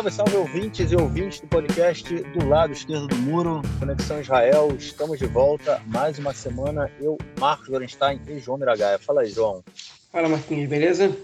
salve, salve ouvintes e ouvintes do podcast do lado esquerdo do muro, Conexão Israel. Estamos de volta mais uma semana. Eu, Marcos Gorenstein e João Miragaia. Fala aí, João. Fala, Marquinhos, beleza?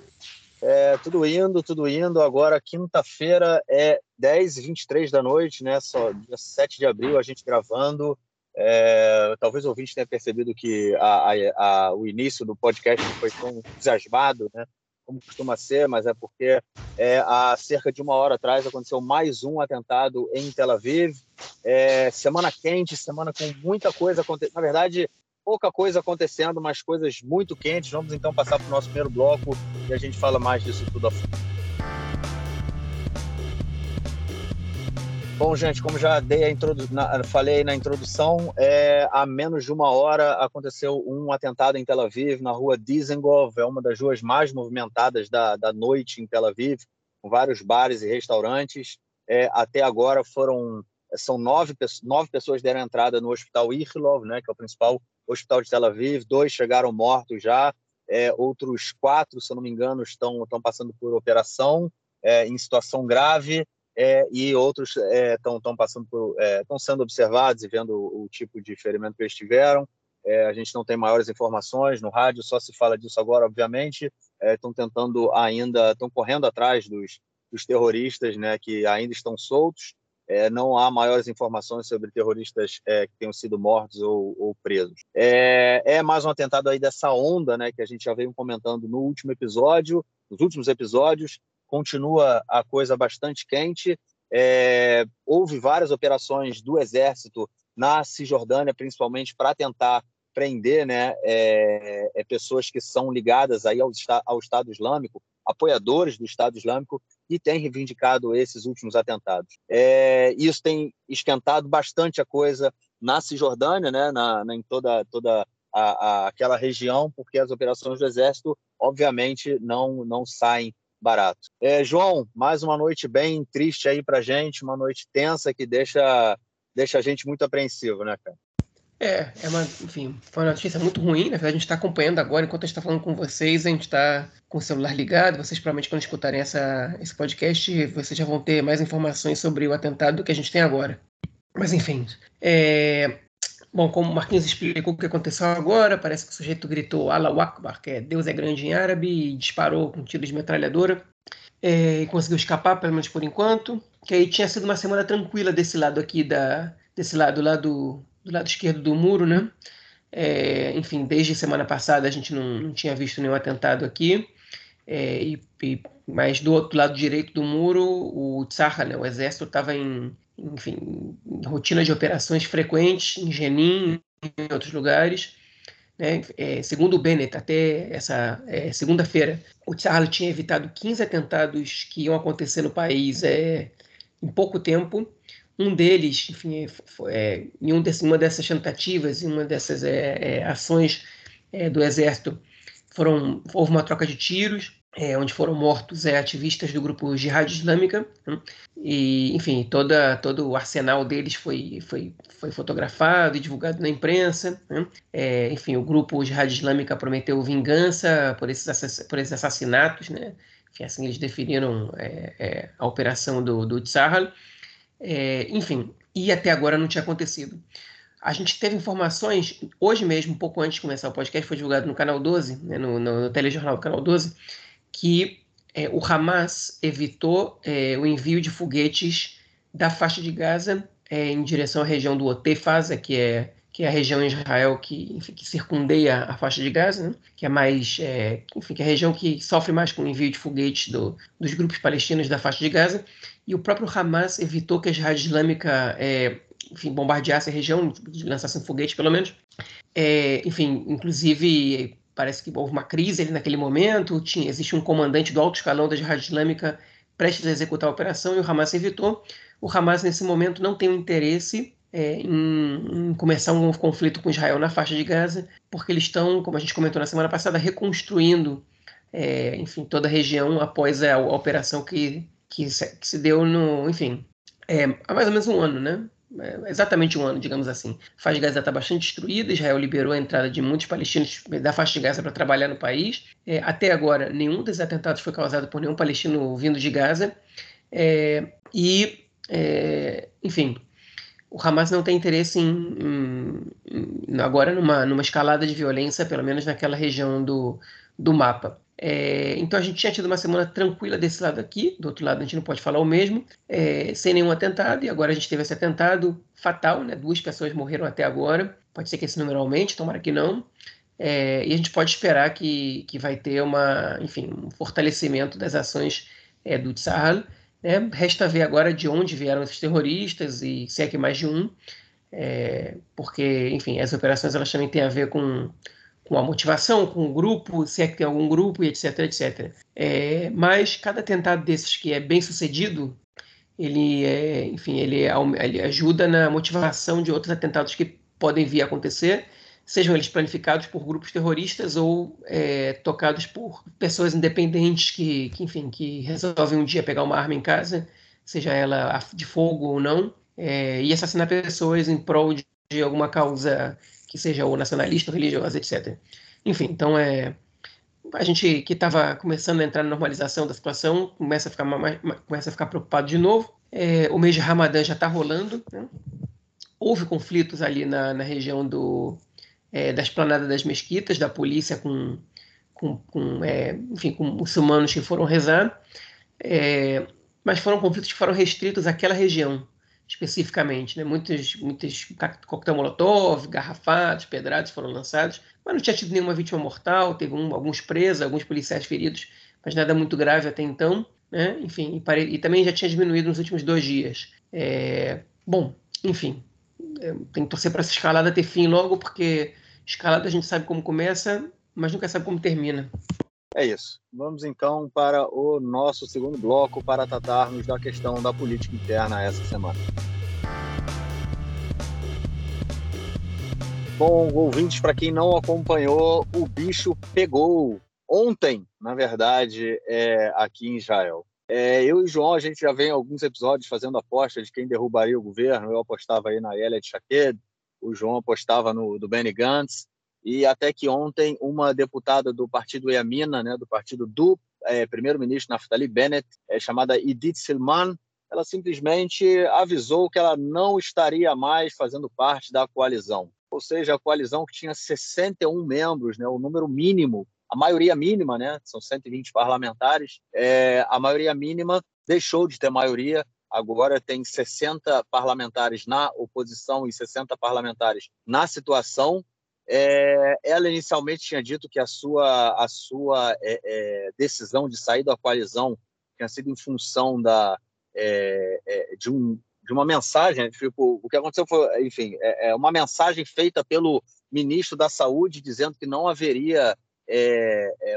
É, tudo indo, tudo indo. Agora, quinta-feira é 10h23 da noite, né? Só dia 7 de abril, a gente gravando. É, talvez o ouvinte tenha percebido que a, a, a, o início do podcast foi tão entusiasmado, né? Como costuma ser, mas é porque é, há cerca de uma hora atrás aconteceu mais um atentado em Tel Aviv. É, semana quente, semana com muita coisa acontecendo. Na verdade, pouca coisa acontecendo, mas coisas muito quentes. Vamos então passar para o nosso primeiro bloco e a gente fala mais disso tudo a fundo. Bom, gente, como já dei a introdu... na... falei na introdução, é... há menos de uma hora aconteceu um atentado em Tel Aviv, na rua Dizengoff, é uma das ruas mais movimentadas da, da noite em Tel Aviv, com vários bares e restaurantes. É... Até agora foram são nove, nove pessoas deram entrada no hospital Ichilov, né, que é o principal hospital de Tel Aviv. Dois chegaram mortos já, é, outros quatro, se eu não me engano, estão, estão passando por operação é, em situação grave é, e outros estão é, passando estão é, sendo observados e vendo o, o, tipo de ferimento que eles tiveram. É, a gente não tem maiores informações no rádio, só se fala disso agora, obviamente. Estão é, tentando ainda, estão correndo atrás dos, dos terroristas, né, que ainda estão soltos. É, não há maiores informações sobre terroristas é, que tenham sido mortos ou, ou presos. É, é, mais um atentado aí dessa onda, né, que a gente já veio comentando no último episódio, nos últimos episódios, continua a coisa bastante quente. É, houve várias operações do Exército na Cisjordânia, principalmente para tentar prender né, é, é, pessoas que são ligadas aí ao, ao Estado Islâmico, apoiadores do Estado Islâmico, e têm reivindicado esses últimos atentados. É, isso tem esquentado bastante a coisa na Cisjordânia, né, na, na em toda, toda a, a, aquela região, porque as operações do Exército, obviamente, não, não saem barato. É, João, mais uma noite bem triste aí para gente, uma noite tensa que deixa, deixa a gente muito apreensivo, né, cara? É, é uma, enfim, foi uma notícia muito ruim. Na verdade, a gente está acompanhando agora, enquanto a gente está falando com vocês, a gente está com o celular ligado. Vocês provavelmente, quando escutarem essa, esse podcast, vocês já vão ter mais informações sobre o atentado do que a gente tem agora. Mas, enfim, é, Bom, como o Marquinhos explicou o que aconteceu agora, parece que o sujeito gritou Allah Akbar, que é Deus é grande em árabe, e disparou com tiro de metralhadora é, e conseguiu escapar, pelo menos por enquanto. Que aí tinha sido uma semana tranquila desse lado aqui, da, desse lado lá do, do lado esquerdo do muro, né? É, enfim, desde semana passada a gente não, não tinha visto nenhum atentado aqui. É, e, e, mas do outro lado direito do muro, o Tzahal, né, o exército, estava em, enfim, rotina de operações frequentes em Jenin em outros lugares. Né? É, segundo o Bennett, até essa é, segunda-feira, o Tsar tinha evitado 15 atentados que iam acontecer no país é, em pouco tempo. Um deles, enfim, é, é, em um desse, uma dessas tentativas, em uma dessas é, ações do exército, foram, houve uma troca de tiros é, onde foram mortos é, ativistas do grupo Jihad Islâmica. Né? E, enfim, toda, todo o arsenal deles foi, foi, foi fotografado e divulgado na imprensa. Né? É, enfim, o grupo Jihad Islâmica prometeu vingança por esses, por esses assassinatos. Né? Enfim, assim eles definiram é, é, a operação do, do Tsahal. É, enfim, e até agora não tinha acontecido. A gente teve informações, hoje mesmo, um pouco antes de começar o podcast, foi divulgado no Canal 12, né, no, no, no telejornal do Canal 12, que é, o Hamas evitou é, o envio de foguetes da faixa de Gaza é, em direção à região do Otefaza, que é que é a região em Israel que, enfim, que circundeia a faixa de Gaza, né? que é mais, é, enfim, que é a região que sofre mais com o envio de foguetes do, dos grupos palestinos da faixa de Gaza, e o próprio Hamas evitou que a Jihad Islâmica, é, enfim, bombardeasse a região, lançasse um foguete pelo menos, é, enfim, inclusive parece que houve uma crise ali naquele momento, tinha, existe um comandante do alto escalão da Jihad Islâmica prestes a executar a operação e o Hamas evitou. O Hamas, nesse momento, não tem um interesse é, em, em, começar um conflito com Israel na faixa de Gaza, porque eles estão, como a gente comentou na semana passada, reconstruindo, é, enfim, toda a região após a, a operação que, que, se, que, se, deu no, enfim, é, há mais ou menos um ano, né? É, exatamente um ano, digamos assim. A faixa de Gaza está bastante destruída, Israel liberou a entrada de muitos palestinos da faixa de Gaza para trabalhar no país. É, até agora, nenhum desses atentados foi causado por nenhum palestino vindo de Gaza. É, e, é, enfim, o Hamas não tem interesse em, em, agora numa, numa escalada de violência, pelo menos naquela região do, do mapa. É, então a gente tinha tido uma semana tranquila desse lado aqui, do outro lado a gente não pode falar o mesmo, é, sem nenhum atentado, e agora a gente teve esse atentado fatal, né? duas pessoas morreram até agora, pode ser que esse número aumente, tomara que não, é, e a gente pode esperar que, que vai ter uma, enfim, um fortalecimento das ações é, do Tsahal, né? resta ver agora de onde vieram esses terroristas, e se é que mais de um, é, porque, enfim, as operações elas também têm a ver com com a motivação, com o grupo, se é que tem algum grupo, etc, etc. É, mas cada atentado desses que é bem sucedido, ele, é, enfim, ele, ele ajuda na motivação de outros atentados que podem vir a acontecer, sejam eles planificados por grupos terroristas ou é, tocados por pessoas independentes que, que, enfim, que resolvem um dia pegar uma arma em casa, seja ela de fogo ou não, é, e assassinar pessoas em prol de, de alguma causa que seja ou nacionalista, ou religiosa, etc. Enfim, então é a gente que estava começando a entrar na normalização da situação começa a ficar mais, começa a ficar preocupado de novo. É, o mês de Ramadã já está rolando. Né? Houve conflitos ali na, na região do, é, da esplanada das mesquitas, da polícia com, com, com é, enfim, com muçulmanos que foram rezar, é, mas foram conflitos que foram restritos àquela região especificamente, né? Muitos, muitos coquetel molotov, garrafadas, pedradas foram lançados, mas não tinha tido nenhuma vítima mortal, teve um, alguns presos, alguns policiais feridos, mas nada muito grave até então, né? Enfim, e, pare... e também já tinha diminuído nos últimos dois dias. É... Bom, enfim, é, tem que torcer para essa escalada ter fim logo, porque escalada a gente sabe como começa, mas nunca sabe como termina. É isso. Vamos então para o nosso segundo bloco para tratarmos da questão da política interna essa semana. Bom, ouvintes, para quem não acompanhou, o bicho pegou ontem, na verdade, é, aqui em Israel. É, eu e o João, a gente já vem alguns episódios fazendo aposta de quem derrubaria o governo. Eu apostava aí na Elliot Shaked, o João apostava no do Benny Gantz e até que ontem uma deputada do partido Yamina, né, do partido do é, primeiro-ministro Naftali Bennett, é, chamada Edith Silman, ela simplesmente avisou que ela não estaria mais fazendo parte da coalizão. Ou seja, a coalizão que tinha 61 membros, né, o número mínimo, a maioria mínima, né, são 120 parlamentares, é, a maioria mínima deixou de ter maioria, agora tem 60 parlamentares na oposição e 60 parlamentares na situação, é, ela inicialmente tinha dito que a sua, a sua é, é, decisão de sair da coalizão tinha sido em função da, é, é, de, um, de uma mensagem. Tipo, o que aconteceu foi, enfim, é, uma mensagem feita pelo ministro da Saúde dizendo que não haveria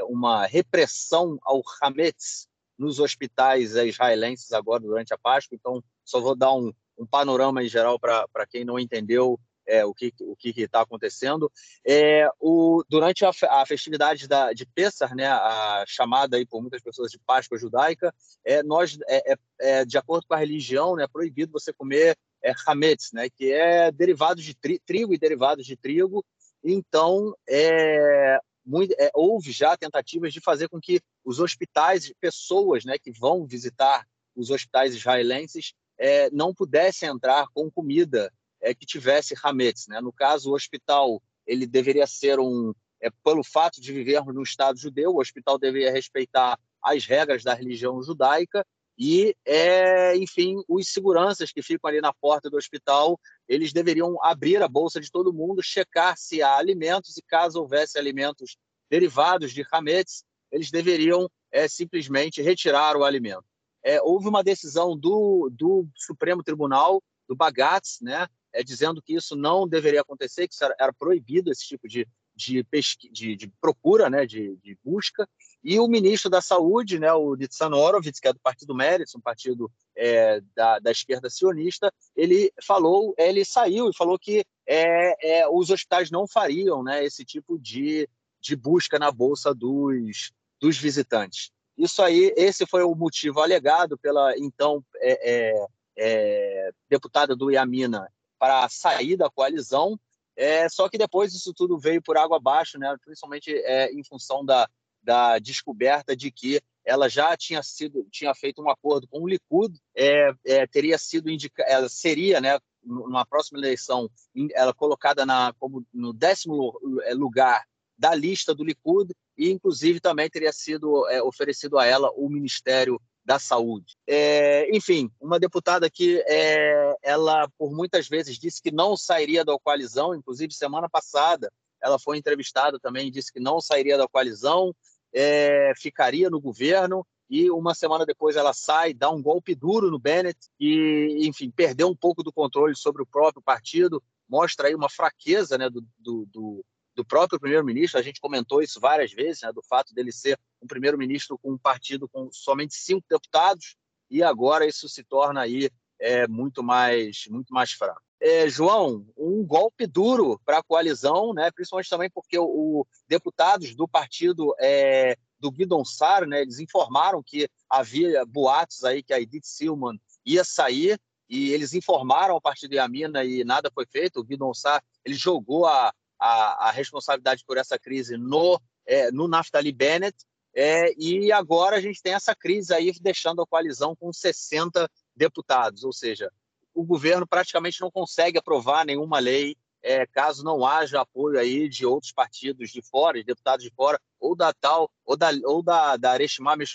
uma repressão ao Hametz nos hospitais israelenses agora durante a Páscoa. Então, só vou dar um, um panorama em geral para quem não entendeu é, o que o que está acontecendo. É, o, durante a, a festividade da, de Pessar, né, a chamada aí por muitas pessoas de Páscoa judaica, é, nós, é, é, é de acordo com a religião, né, é proibido você comer é, hametz, né, que é derivados de tri, trigo e derivados de trigo. Então, é, muito, é, houve já tentativas de fazer com que os hospitais, pessoas né, que vão visitar os hospitais israelenses, é, não pudessem entrar com comida é, que tivesse Hametz. Né? No caso, o hospital ele deveria ser um, é, pelo fato de vivermos num Estado judeu, o hospital deveria respeitar as regras da religião judaica e, é, enfim, os seguranças que ficam ali na porta do hospital, eles deveriam abrir a bolsa de todo mundo, checar se há alimentos e caso houvesse alimentos derivados de Hametz, eles deveriam é, simplesmente retirar o alimento. É, houve uma decisão do, do Supremo Tribunal, do Bagatz, né, é, dizendo que isso não deveria acontecer, que era, era, proibido esse tipo de, de, pesqui, de, de procura, né, de, de, busca. E o ministro da Saúde, né, o Nitzan Horowitz, que é do Partido Meretz, um partido é, da, da, esquerda sionista, ele falou, ele saiu e falou que é, é, os hospitais não fariam né, esse tipo de, de busca na bolsa dos, dos visitantes. Isso aí, esse foi o motivo alegado pela então é, é, é deputada do Iamina para sair da coalizão. É, só que depois isso tudo veio por água abaixo, né? principalmente é, em função da, da descoberta de que ela já tinha sido tinha feito um acordo com o Likud, é, é, teria sido indica, ela seria, né, numa próxima eleição, ela colocada na como no décimo é, lugar da lista do Likud e inclusive também teria sido é, oferecido a ela o Ministério da Saúde. É, enfim, uma deputada que é, ela por muitas vezes disse que não sairia da coalizão, inclusive semana passada ela foi entrevistada também e disse que não sairia da coalizão, é, ficaria no governo e uma semana depois ela sai, dá um golpe duro no Bennett e, enfim, perdeu um pouco do controle sobre o próprio partido, mostra aí uma fraqueza né, do, do, do, do próprio primeiro-ministro. A gente comentou isso várias vezes, né, do fato dele ser um primeiro-ministro com um partido com somente cinco deputados e agora isso se torna aí é, muito mais muito mais fraco é, João, um golpe duro para a coalizão, né? principalmente também porque o, o deputados do partido é, do Guidon Sar, né, eles informaram que havia boatos aí que a Edith Silman ia sair e eles informaram ao partido Yamina e nada foi feito. O Guidon Sar ele jogou a, a, a responsabilidade por essa crise no, é, no Naftali Bennett é, e agora a gente tem essa crise aí deixando a coalizão com 60 deputados, ou seja, o governo praticamente não consegue aprovar nenhuma lei é, caso não haja apoio aí de outros partidos de fora, de deputados de fora, ou da tal, ou da, ou da, da Areshima né,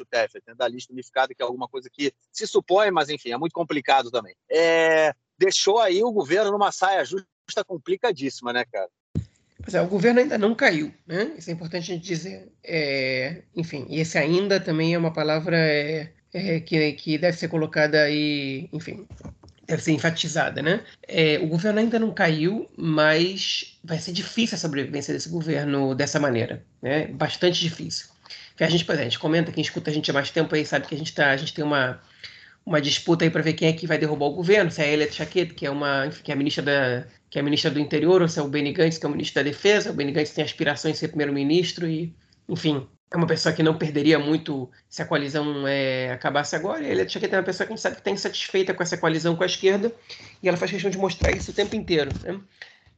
da lista unificada, que é alguma coisa que se supõe, mas enfim, é muito complicado também. É, deixou aí o governo numa saia justa complicadíssima, né, cara? Pois é, o governo ainda não caiu, né? Isso é importante a gente dizer. É, enfim, e esse ainda também é uma palavra é, é, que, que deve ser colocada aí, enfim, deve ser enfatizada, né? É, o governo ainda não caiu, mas vai ser difícil a sobrevivência desse governo dessa maneira, né? Bastante difícil. A gente, a gente comenta, quem escuta a gente há mais tempo aí sabe que a gente, tá, a gente tem uma, uma disputa aí para ver quem é que vai derrubar o governo, se é a Elia Chaquet, que é uma que é a ministra da que é a ministra do interior, ou se é o Benny Gantz, que é o ministro da defesa. O Benny Gantz tem aspirações de ser primeiro-ministro e, enfim, é uma pessoa que não perderia muito se a coalizão é, acabasse agora. Ele acha que é uma pessoa que a gente sabe que está insatisfeita com essa coalizão com a esquerda e ela faz questão de mostrar isso o tempo inteiro. Né?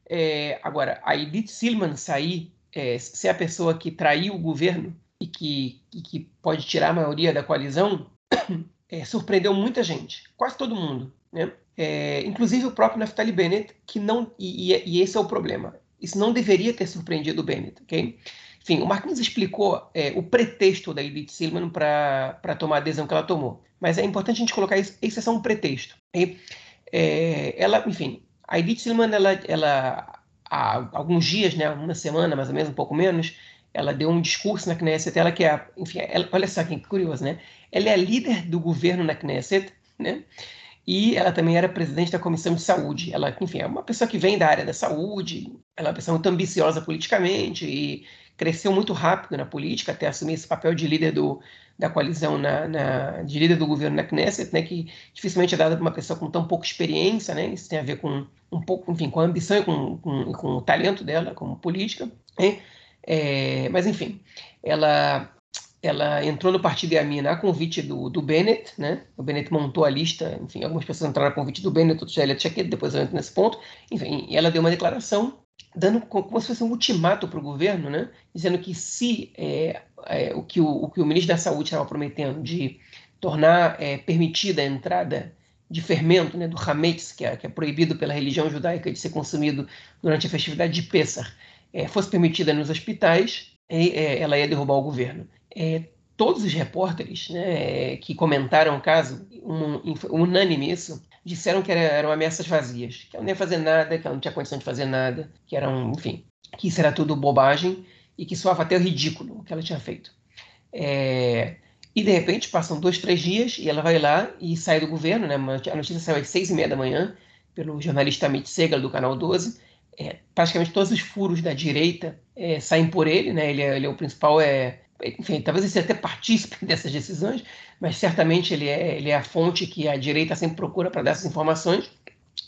É, agora, a Edith Silman sair, é, ser a pessoa que traiu o governo e que, e que pode tirar a maioria da coalizão, é, surpreendeu muita gente, quase todo mundo. Né? É, inclusive o próprio Naftali Bennett, que não. E, e, esse é o problema. Isso não deveria ter surpreendido o Bennett, ok? Enfim, o Marquinhos explicou é, o pretexto da Edith Silman para tomar a adesão que ela tomou. Mas é importante a gente colocar isso, isso é só um pretexto. E, é, ela, enfim, a Edith Silman, ela, ela, há alguns dias, né, uma semana mais ou menos, um pouco menos, ela deu um discurso na Knesset, ela que é, enfim, ela, olha só que curioso, né? Ela é a líder do governo na Knesset, né? E ela também era presidente da Comissão de Saúde. Ela, enfim, é uma pessoa que vem da área da saúde, ela é uma pessoa muito ambiciosa politicamente e cresceu muito rápido na política até assumir esse papel de líder do, da coalizão, na, na, de líder do governo na Knesset, né, que dificilmente é dada para uma pessoa com tão pouca experiência, né, isso tem a ver com um pouco, enfim, com a ambição e com, com, com o talento dela como política, né, é, mas enfim, ela ela entrou no partido Yamina a convite do, do Bennett, né? O Bennett montou a lista, enfim, algumas pessoas entraram a convite do Bennett, outros já ele tinha depois eu entro nesse ponto. Enfim, e ela deu uma declaração dando como se fosse um ultimato para o governo, né? dizendo que se é, é, o, que o, o, que o ministro da Saúde estava prometendo de tornar é, permitida a entrada de fermento, né, do hametz, que é, que é, proibido pela religião judaica de ser consumido durante a festividade de Pessah, é, fosse permitida nos hospitais, é, ela ia derrubar o governo. Todos os repórteres né, que comentaram o caso, um, unânime isso, disseram que era, eram ameaças vazias, que ela não ia fazer nada, que ela não tinha condição de fazer nada, que eram, enfim, que isso era tudo bobagem e que soava até o ridículo o que ela tinha feito. É, e de repente passam dois, três dias e ela vai lá e sai do governo, né? A notícia saiu às seis e meia da manhã pelo jornalista Amit Segal do canal 12. É, praticamente todos os furos da direita é, saem por ele, né? Ele é, ele é o principal é, enfim, talvez ele seja até partícipe dessas decisões, mas certamente ele é, ele é a fonte que a direita sempre procura para dar essas informações.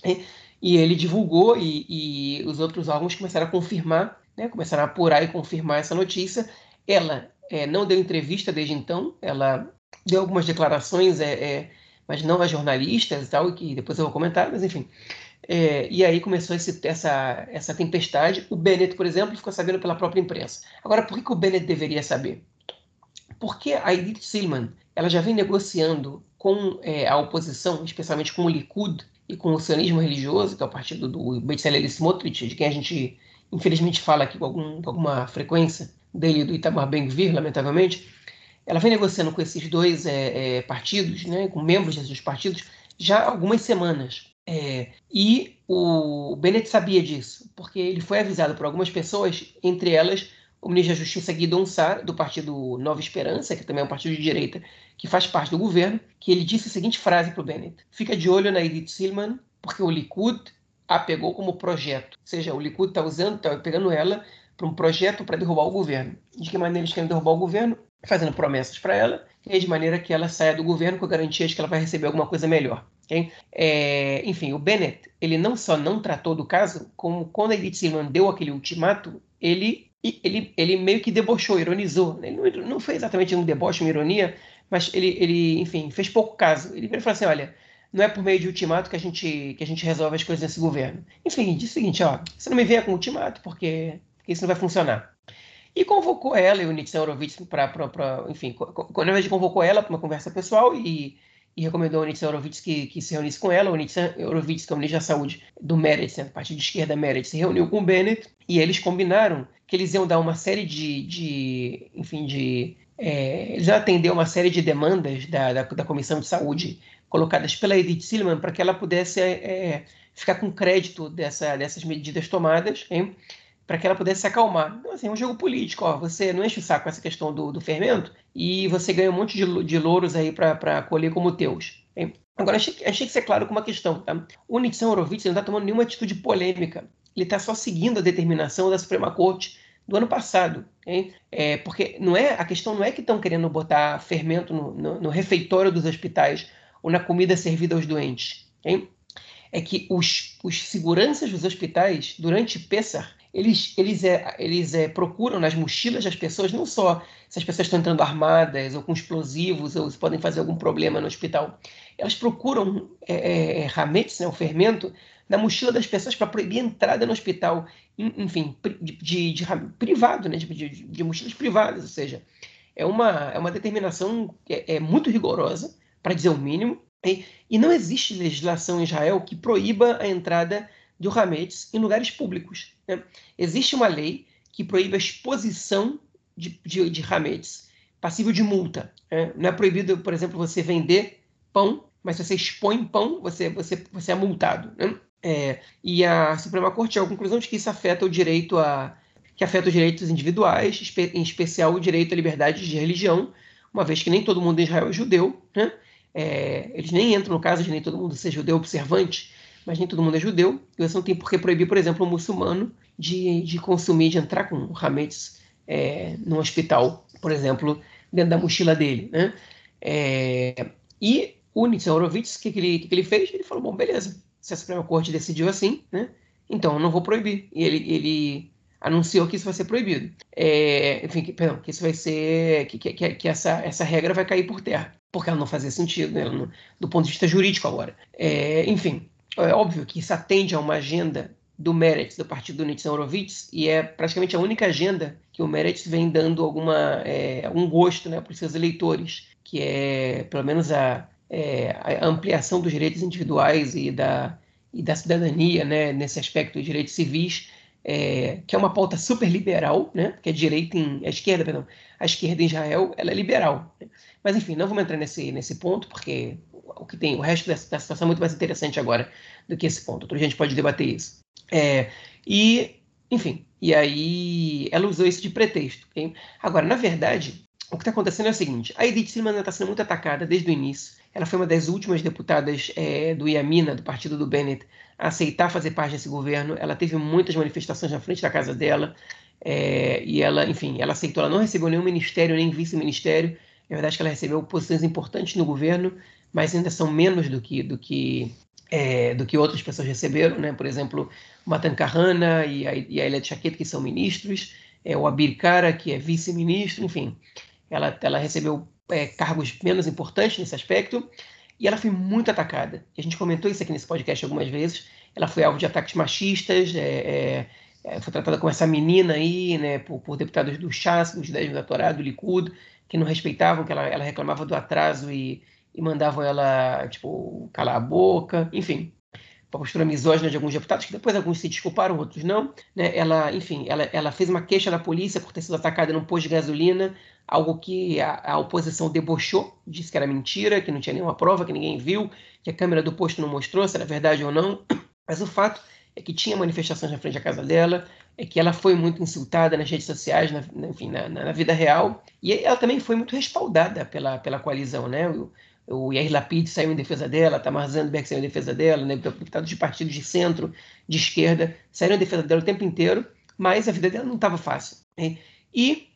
E, e ele divulgou e, e, os outros órgãos começaram a confirmar, né, começaram a apurar e confirmar essa notícia. Ela é, não deu entrevista desde então, ela deu algumas declarações, é, é, mas não a jornalistas e tal, que depois eu vou comentar, mas enfim. É, e aí começou esse, essa, essa tempestade. O Bennett, por exemplo, ficou sabendo pela própria imprensa. Agora, por que, que o Bennett deveria saber? porque a Edith Silman ela já vem negociando com é, a oposição, especialmente com o Likud e com o sionismo religioso, que é o partido do Bezalel Smotrich, de quem a gente infelizmente fala aqui com, algum, com alguma frequência, dele do Itamar Ben-Gvir, lamentavelmente, ela vem negociando com esses dois é, é, partidos, né, com membros desses partidos, já há algumas semanas. É, e o Bennett sabia disso, porque ele foi avisado por algumas pessoas, entre elas o ministro da Justiça Guido Sar, do partido Nova Esperança, que também é um partido de direita que faz parte do governo, que ele disse a seguinte frase para o Bennett: Fica de olho na Edith Silman, porque o Likud a pegou como projeto. Ou seja, o Likud está usando, está pegando ela para um projeto para derrubar o governo. De que maneira eles querem derrubar o governo? Fazendo promessas para ela, e de maneira que ela saia do governo com a garantia de que ela vai receber alguma coisa melhor. É, enfim, o Bennett, ele não só não tratou do caso, como quando Edith Silman deu aquele ultimato, ele, ele, ele meio que debochou, ironizou. Ele não, não foi exatamente um deboche, uma ironia, mas ele, ele enfim, fez pouco caso. Ele falou assim, olha, não é por meio de ultimato que a gente, que a gente resolve as coisas nesse governo. Enfim, disse o seguinte, ó, você não me venha com ultimato, porque, porque isso não vai funcionar. E convocou ela e o Nixon Horowitz para, enfim, na verdade convocou ela para uma conversa pessoal e, e recomendou ao Nixon Horowitz que, que se reunisse com ela. O Nixon Horowitz, que é o ministro da Saúde do Meredith, né, a parte de esquerda Meredith, se reuniu com o Bennett e eles combinaram que eles iam dar uma série de, de enfim, de... É, eles iam atender uma série de demandas da, da, da Comissão de Saúde colocadas pela Edith Silman para que ela pudesse é, ficar com crédito dessa, dessas medidas tomadas, para que ela pudesse se acalmar. Então, assim, é um jogo político. Ó, você não enche o saco com essa questão do, do fermento e você ganha um monte de, de louros aí para colher como teus. Hein? Agora, achei, achei que ser claro com uma questão. Tá? O Nixon Horowitz não está tomando nenhuma atitude polêmica. Ele está só seguindo a determinação da Suprema Corte do ano passado. Hein? É, porque não é a questão não é que estão querendo botar fermento no, no, no refeitório dos hospitais ou na comida servida aos doentes. Hein? É que os, os seguranças dos hospitais, durante Pessar, eles, eles, é, eles é, procuram nas mochilas das pessoas, não só se as pessoas estão entrando armadas ou com explosivos ou se podem fazer algum problema no hospital, elas procuram é, é, é hametz, né, o fermento, na mochila das pessoas para proibir a entrada no hospital, enfim, de, de, de privado, né, de, de, mochilas privadas, ou seja, é uma, é uma determinação é, é muito rigorosa, para dizer o mínimo, e, e, não existe legislação em Israel que proíba a entrada de Hametz em lugares públicos. Né? Existe uma lei que proíbe a exposição de, de, de Hametz, passível de multa. Né? Não é proibido, por exemplo, você vender pão, mas se você expõe pão, você, você, você é multado. Né? É, e a Suprema Corte chegou à conclusão de que isso afeta o direito a que afeta os direitos individuais, em especial o direito à liberdade de religião, uma vez que nem todo mundo em Israel é judeu, né? É, eles nem entram no caso de nem todo mundo ser judeu observante, mas nem todo mundo é judeu. E você não tem por que proibir, por exemplo, um muçulmano de, de consumir, de entrar com hametz é, no hospital, por exemplo, dentro da mochila dele. Né? É, e o Nitzan o que, que, ele, que, que ele fez? Ele falou, bom, beleza, se a Suprema Corte decidiu assim, né? então eu não vou proibir. E ele, ele anunciou que isso vai ser proibido. É, enfim, que, perdão, que isso vai ser. que, que, que essa, essa regra vai cair por terra porque ela não fazia sentido, né, no, do ponto de vista jurídico agora. É, enfim, é óbvio que isso atende a uma agenda do Meretz, do partido do Nitzan Horowitz, e é praticamente a única agenda que o Meretz vem dando alguma, é, um gosto né, para os seus eleitores, que é, pelo menos, a, é, a ampliação dos direitos individuais e da, e da cidadania, né, nesse aspecto dos direitos civis, é, que é uma pauta super liberal, né, que é direita em, a esquerda, perdão, a esquerda em Israel, ela é liberal. Né? Mas enfim, não vamos entrar nesse, nesse ponto, porque o que tem, o resto da, da situação é muito mais interessante agora do que esse ponto. Outra gente pode debater isso. É, e, enfim, e aí ela usou isso de pretexto. Okay? Agora, na verdade, o que está acontecendo é o seguinte: a Edith Silman está sendo muito atacada desde o início. Ela foi uma das últimas deputadas é, do Iamina, do partido do Bennett, a aceitar fazer parte desse governo. Ela teve muitas manifestações na frente da casa dela. É, e ela, enfim, ela aceitou. Ela não recebeu nenhum ministério, nem vice-ministério. É verdade que ela recebeu posições importantes no governo, mas ainda são menos do que do que é, do que outras pessoas receberam, né? Por exemplo, Matan Kahana e a, e a Elia Chaquet, que são ministros, é, o Abir Kara, que é vice-ministro, enfim, ela, ela recebeu é, cargos menos importantes nesse aspecto e ela foi muito atacada. A gente comentou isso aqui nesse podcast algumas vezes. Ela foi alvo de ataques machistas, é, é, é foi tratada como essa menina aí, né, por, por deputados do Chas, do Judaísmo da Torá, do Likud, que não respeitavam, que ela, ela reclamava do atraso e, e mandavam ela, tipo, calar a boca, enfim a postura misógina de alguns deputados, que depois alguns se desculparam, outros não. Né? Ela, enfim, ela, ela fez uma queixa na polícia por ter sido atacada num posto de gasolina, algo que a, a, oposição debochou, disse que era mentira, que não tinha nenhuma prova, que ninguém viu, que a câmera do posto não mostrou se era verdade ou não. Mas o fato é que tinha manifestações na frente da casa dela, é que ela foi muito insultada nas redes sociais, na, enfim, na, na, vida real, e ela também foi muito respaldada pela, pela coalizão, né? O, o Yair Lapid saiu em defesa dela, Tamar Zandberg saiu em defesa dela, né, deputados de partidos de centro, de esquerda, saíram em defesa dela o tempo inteiro, mas a vida dela não estava fácil. Né? E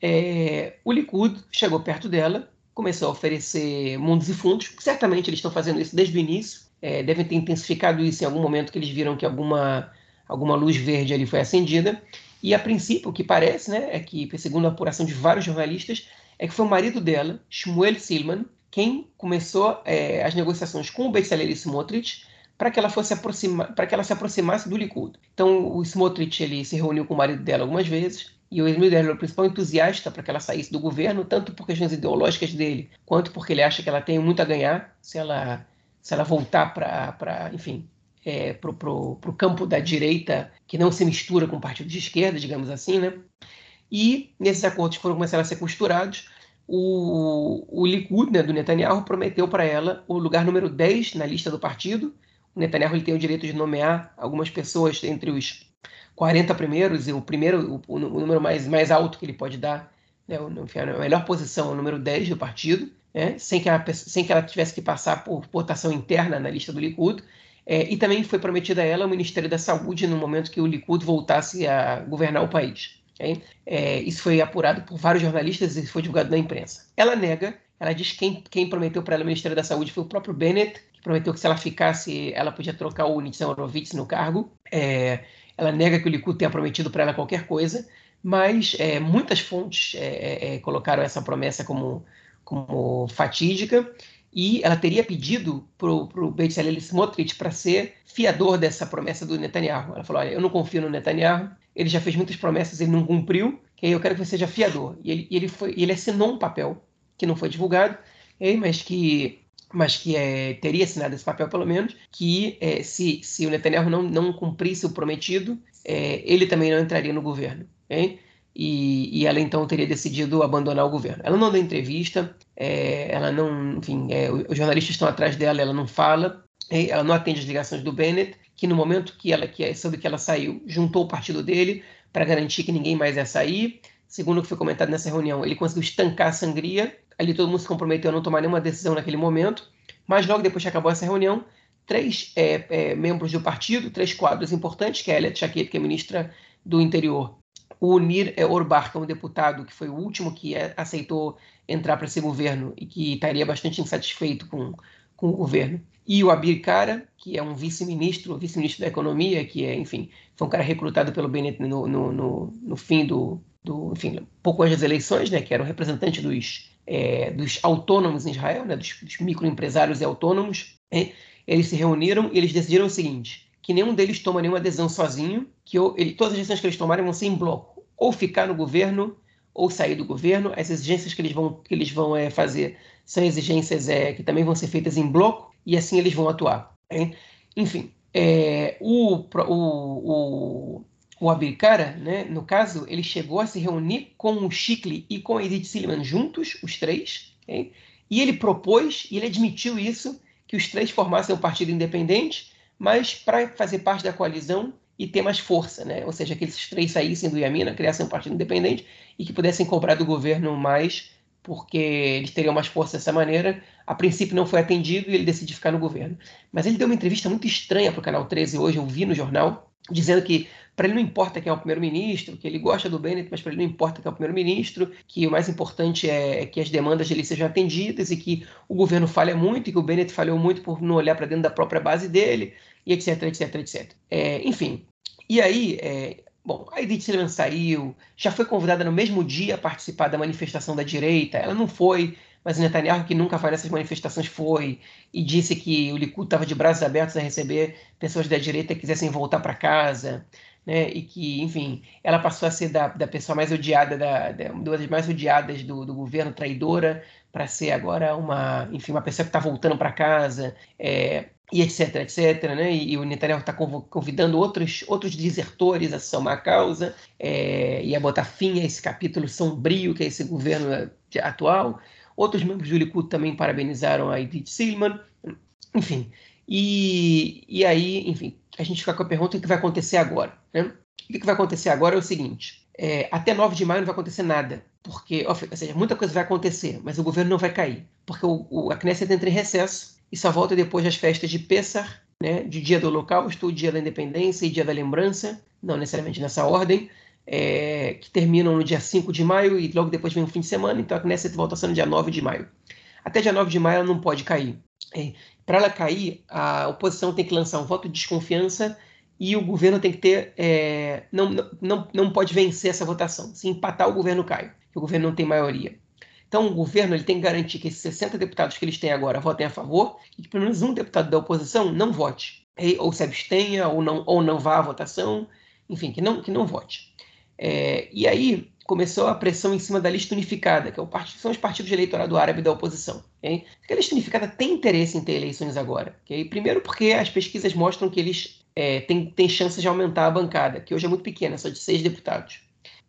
é, o Likud chegou perto dela, começou a oferecer mundos e fundos, certamente eles estão fazendo isso desde o início, é, devem ter intensificado isso em algum momento que eles viram que alguma, alguma luz verde ali foi acendida, e a princípio o que parece, né, é que, segundo a apuração de vários jornalistas, é que foi o marido dela, Shmuel Silman, quem começou é, as negociações com o Bezalel Smotrich para que ela fosse aproximar, para que ela se aproximasse do Likud. Então o Smotrich ele se reuniu com o marido dela algumas vezes e o Emílio era o principal entusiasta para que ela saísse do governo, tanto por questões ideológicas dele, quanto porque ele acha que ela tem muito a ganhar se ela se ela voltar para, enfim, é, para o campo da direita que não se mistura com o partido de esquerda, digamos assim, né? E nesses acordos foram começando a ser costurados o, o Likud, né, do Netanyahu, prometeu para ela o lugar número 10 na lista do partido. O Netanyahu ele tem o direito de nomear algumas pessoas entre os 40 primeiros, e o primeiro, o, o número mais, mais alto que ele pode dar, né, a melhor posição é o número 10 do partido, né, sem, que ela, sem que ela tivesse que passar por votação interna na lista do Likud. É, e também foi prometida a ela o Ministério da Saúde no momento que o Likud voltasse a governar o país. Okay? É, isso foi apurado por vários jornalistas e foi divulgado na imprensa. Ela nega, ela diz que quem, quem prometeu para ela o Ministério da Saúde foi o próprio Bennett, que prometeu que se ela ficasse, ela podia trocar o Nitzan Horowitz no cargo. É, ela nega que o Likud tenha prometido para ela qualquer coisa, mas é, muitas fontes é, é, é, colocaram essa promessa como, como fatídica e ela teria pedido para o Bezalel Smotrich para ser fiador dessa promessa do Netanyahu. Ela falou, olha, eu não confio no Netanyahu, ele já fez muitas promessas, ele não cumpriu, que eu quero que você seja fiador. E ele, ele, foi, ele assinou um papel que não foi divulgado, mas que, mas que é, teria assinado esse papel pelo menos, que é, se, se o Netanyahu não, não cumprisse o prometido, é, ele também não entraria no governo. E, e, ela então teria decidido abandonar o governo. Ela não deu entrevista, é, ela não, enfim, é, os jornalistas estão atrás dela, ela não fala, ela não atende as ligações do Bennett, que no momento que ela que soube que ela saiu, juntou o partido dele para garantir que ninguém mais ia sair. Segundo o que foi comentado nessa reunião, ele conseguiu estancar a sangria. Ali todo mundo se comprometeu a não tomar nenhuma decisão naquele momento. Mas logo depois que acabou essa reunião, três é, é, membros do partido, três quadros importantes, que é a Elia Tchaquet, que é ministra do Interior, o Nir Orbach, que é um deputado que foi o último que é, aceitou entrar para esse governo e que estaria bastante insatisfeito com, com o governo, e o Abir Kara, que é um vice-ministro, vice-ministro da Economia, que é, enfim, foi um cara recrutado pelo Bennett no, no, no, no fim do, do, enfim, pouco antes das eleições, né, que era o representante dos, é, dos autônomos em Israel, né, dos, dos microempresários e autônomos. Né, eles se reuniram e eles decidiram o seguinte, que nenhum deles toma nenhuma adesão sozinho, que ele, todas as decisões que eles tomarem vão ser em bloco, ou ficar no governo ou sair do governo. As exigências que eles vão, que eles vão é, fazer são exigências é, que também vão ser feitas em bloco e assim eles vão atuar. Hein? Enfim, é, o, o, o, o né, no caso, ele chegou a se reunir com o Chikli e com Edith Silliman juntos, os três, hein? e ele propôs, e ele admitiu isso, que os três formassem um partido independente, mas para fazer parte da coalizão e ter mais força, né? ou seja, que esses três saíssem do Yamina, criassem um partido independente e que pudessem cobrar do governo mais porque eles teriam mais força dessa maneira. A princípio não foi atendido e ele decidiu ficar no governo. Mas ele deu uma entrevista muito estranha para o Canal 13 hoje, eu vi no jornal, dizendo que para ele não importa quem é o primeiro-ministro, que ele gosta do Bennett, mas para ele não importa quem é o primeiro-ministro, que o mais importante é que as demandas dele sejam atendidas e que o governo falha muito e que o Bennett falhou muito por não olhar para dentro da própria base dele, e etc, etc, etc. É, enfim, e aí, é, Bom, a Edith Silliman saiu, já foi convidada no mesmo dia a participar da manifestação da direita. Ela não foi, mas o Netanyahu, que nunca vai nessas manifestações, foi e disse que o Likud estava de braços abertos a receber pessoas da direita que quisessem voltar para casa. né, e que, enfim, ela passou a ser da, da pessoa mais odiada, da, da, uma das mais odiadas do, do governo, traidora, para ser agora uma, enfim, uma pessoa que está voltando para casa, é, e etc, etc, né? E, e o Netanyahu está convidando outros, outros desertores a somar a causa é, e a botar fim a esse capítulo sombrio que é esse governo atual. Outros membros do Likud também parabenizaram a Edith Silman, enfim. E, e aí, enfim, a gente fica com a pergunta: o que vai acontecer agora? Né? O que vai acontecer agora é o seguinte: é, até 9 de maio não vai acontecer nada, porque, ou seja, muita coisa vai acontecer, mas o governo não vai cair, porque o, o, a Knesset entra em recesso e só volta depois das festas de Pessah, né, de Dia do Holocausto, Dia da Independência e Dia da Lembrança, não necessariamente nessa ordem, é, que terminam no dia 5 de maio e logo depois vem o fim de semana, então a Knesset volta sendo dia 9 de maio. Até dia 9 de maio ela não pode cair. É, Para ela cair, a oposição tem que lançar um voto de desconfiança e o governo tem que ter. É, não, não, não pode vencer essa votação. Se empatar, o governo cai, o governo não tem maioria. Então, o governo ele tem que garantir que esses 60 deputados que eles têm agora votem a favor e que pelo menos um deputado da oposição não vote, ou se abstenha, ou não, ou não vá à votação, enfim, que não, que não vote. É, e aí começou a pressão em cima da lista unificada, que é partido, são os partidos de eleitorado árabe da oposição. Okay? A lista unificada tem interesse em ter eleições agora. Okay? Primeiro porque as pesquisas mostram que eles é, têm, têm chances de aumentar a bancada, que hoje é muito pequena, só de seis deputados.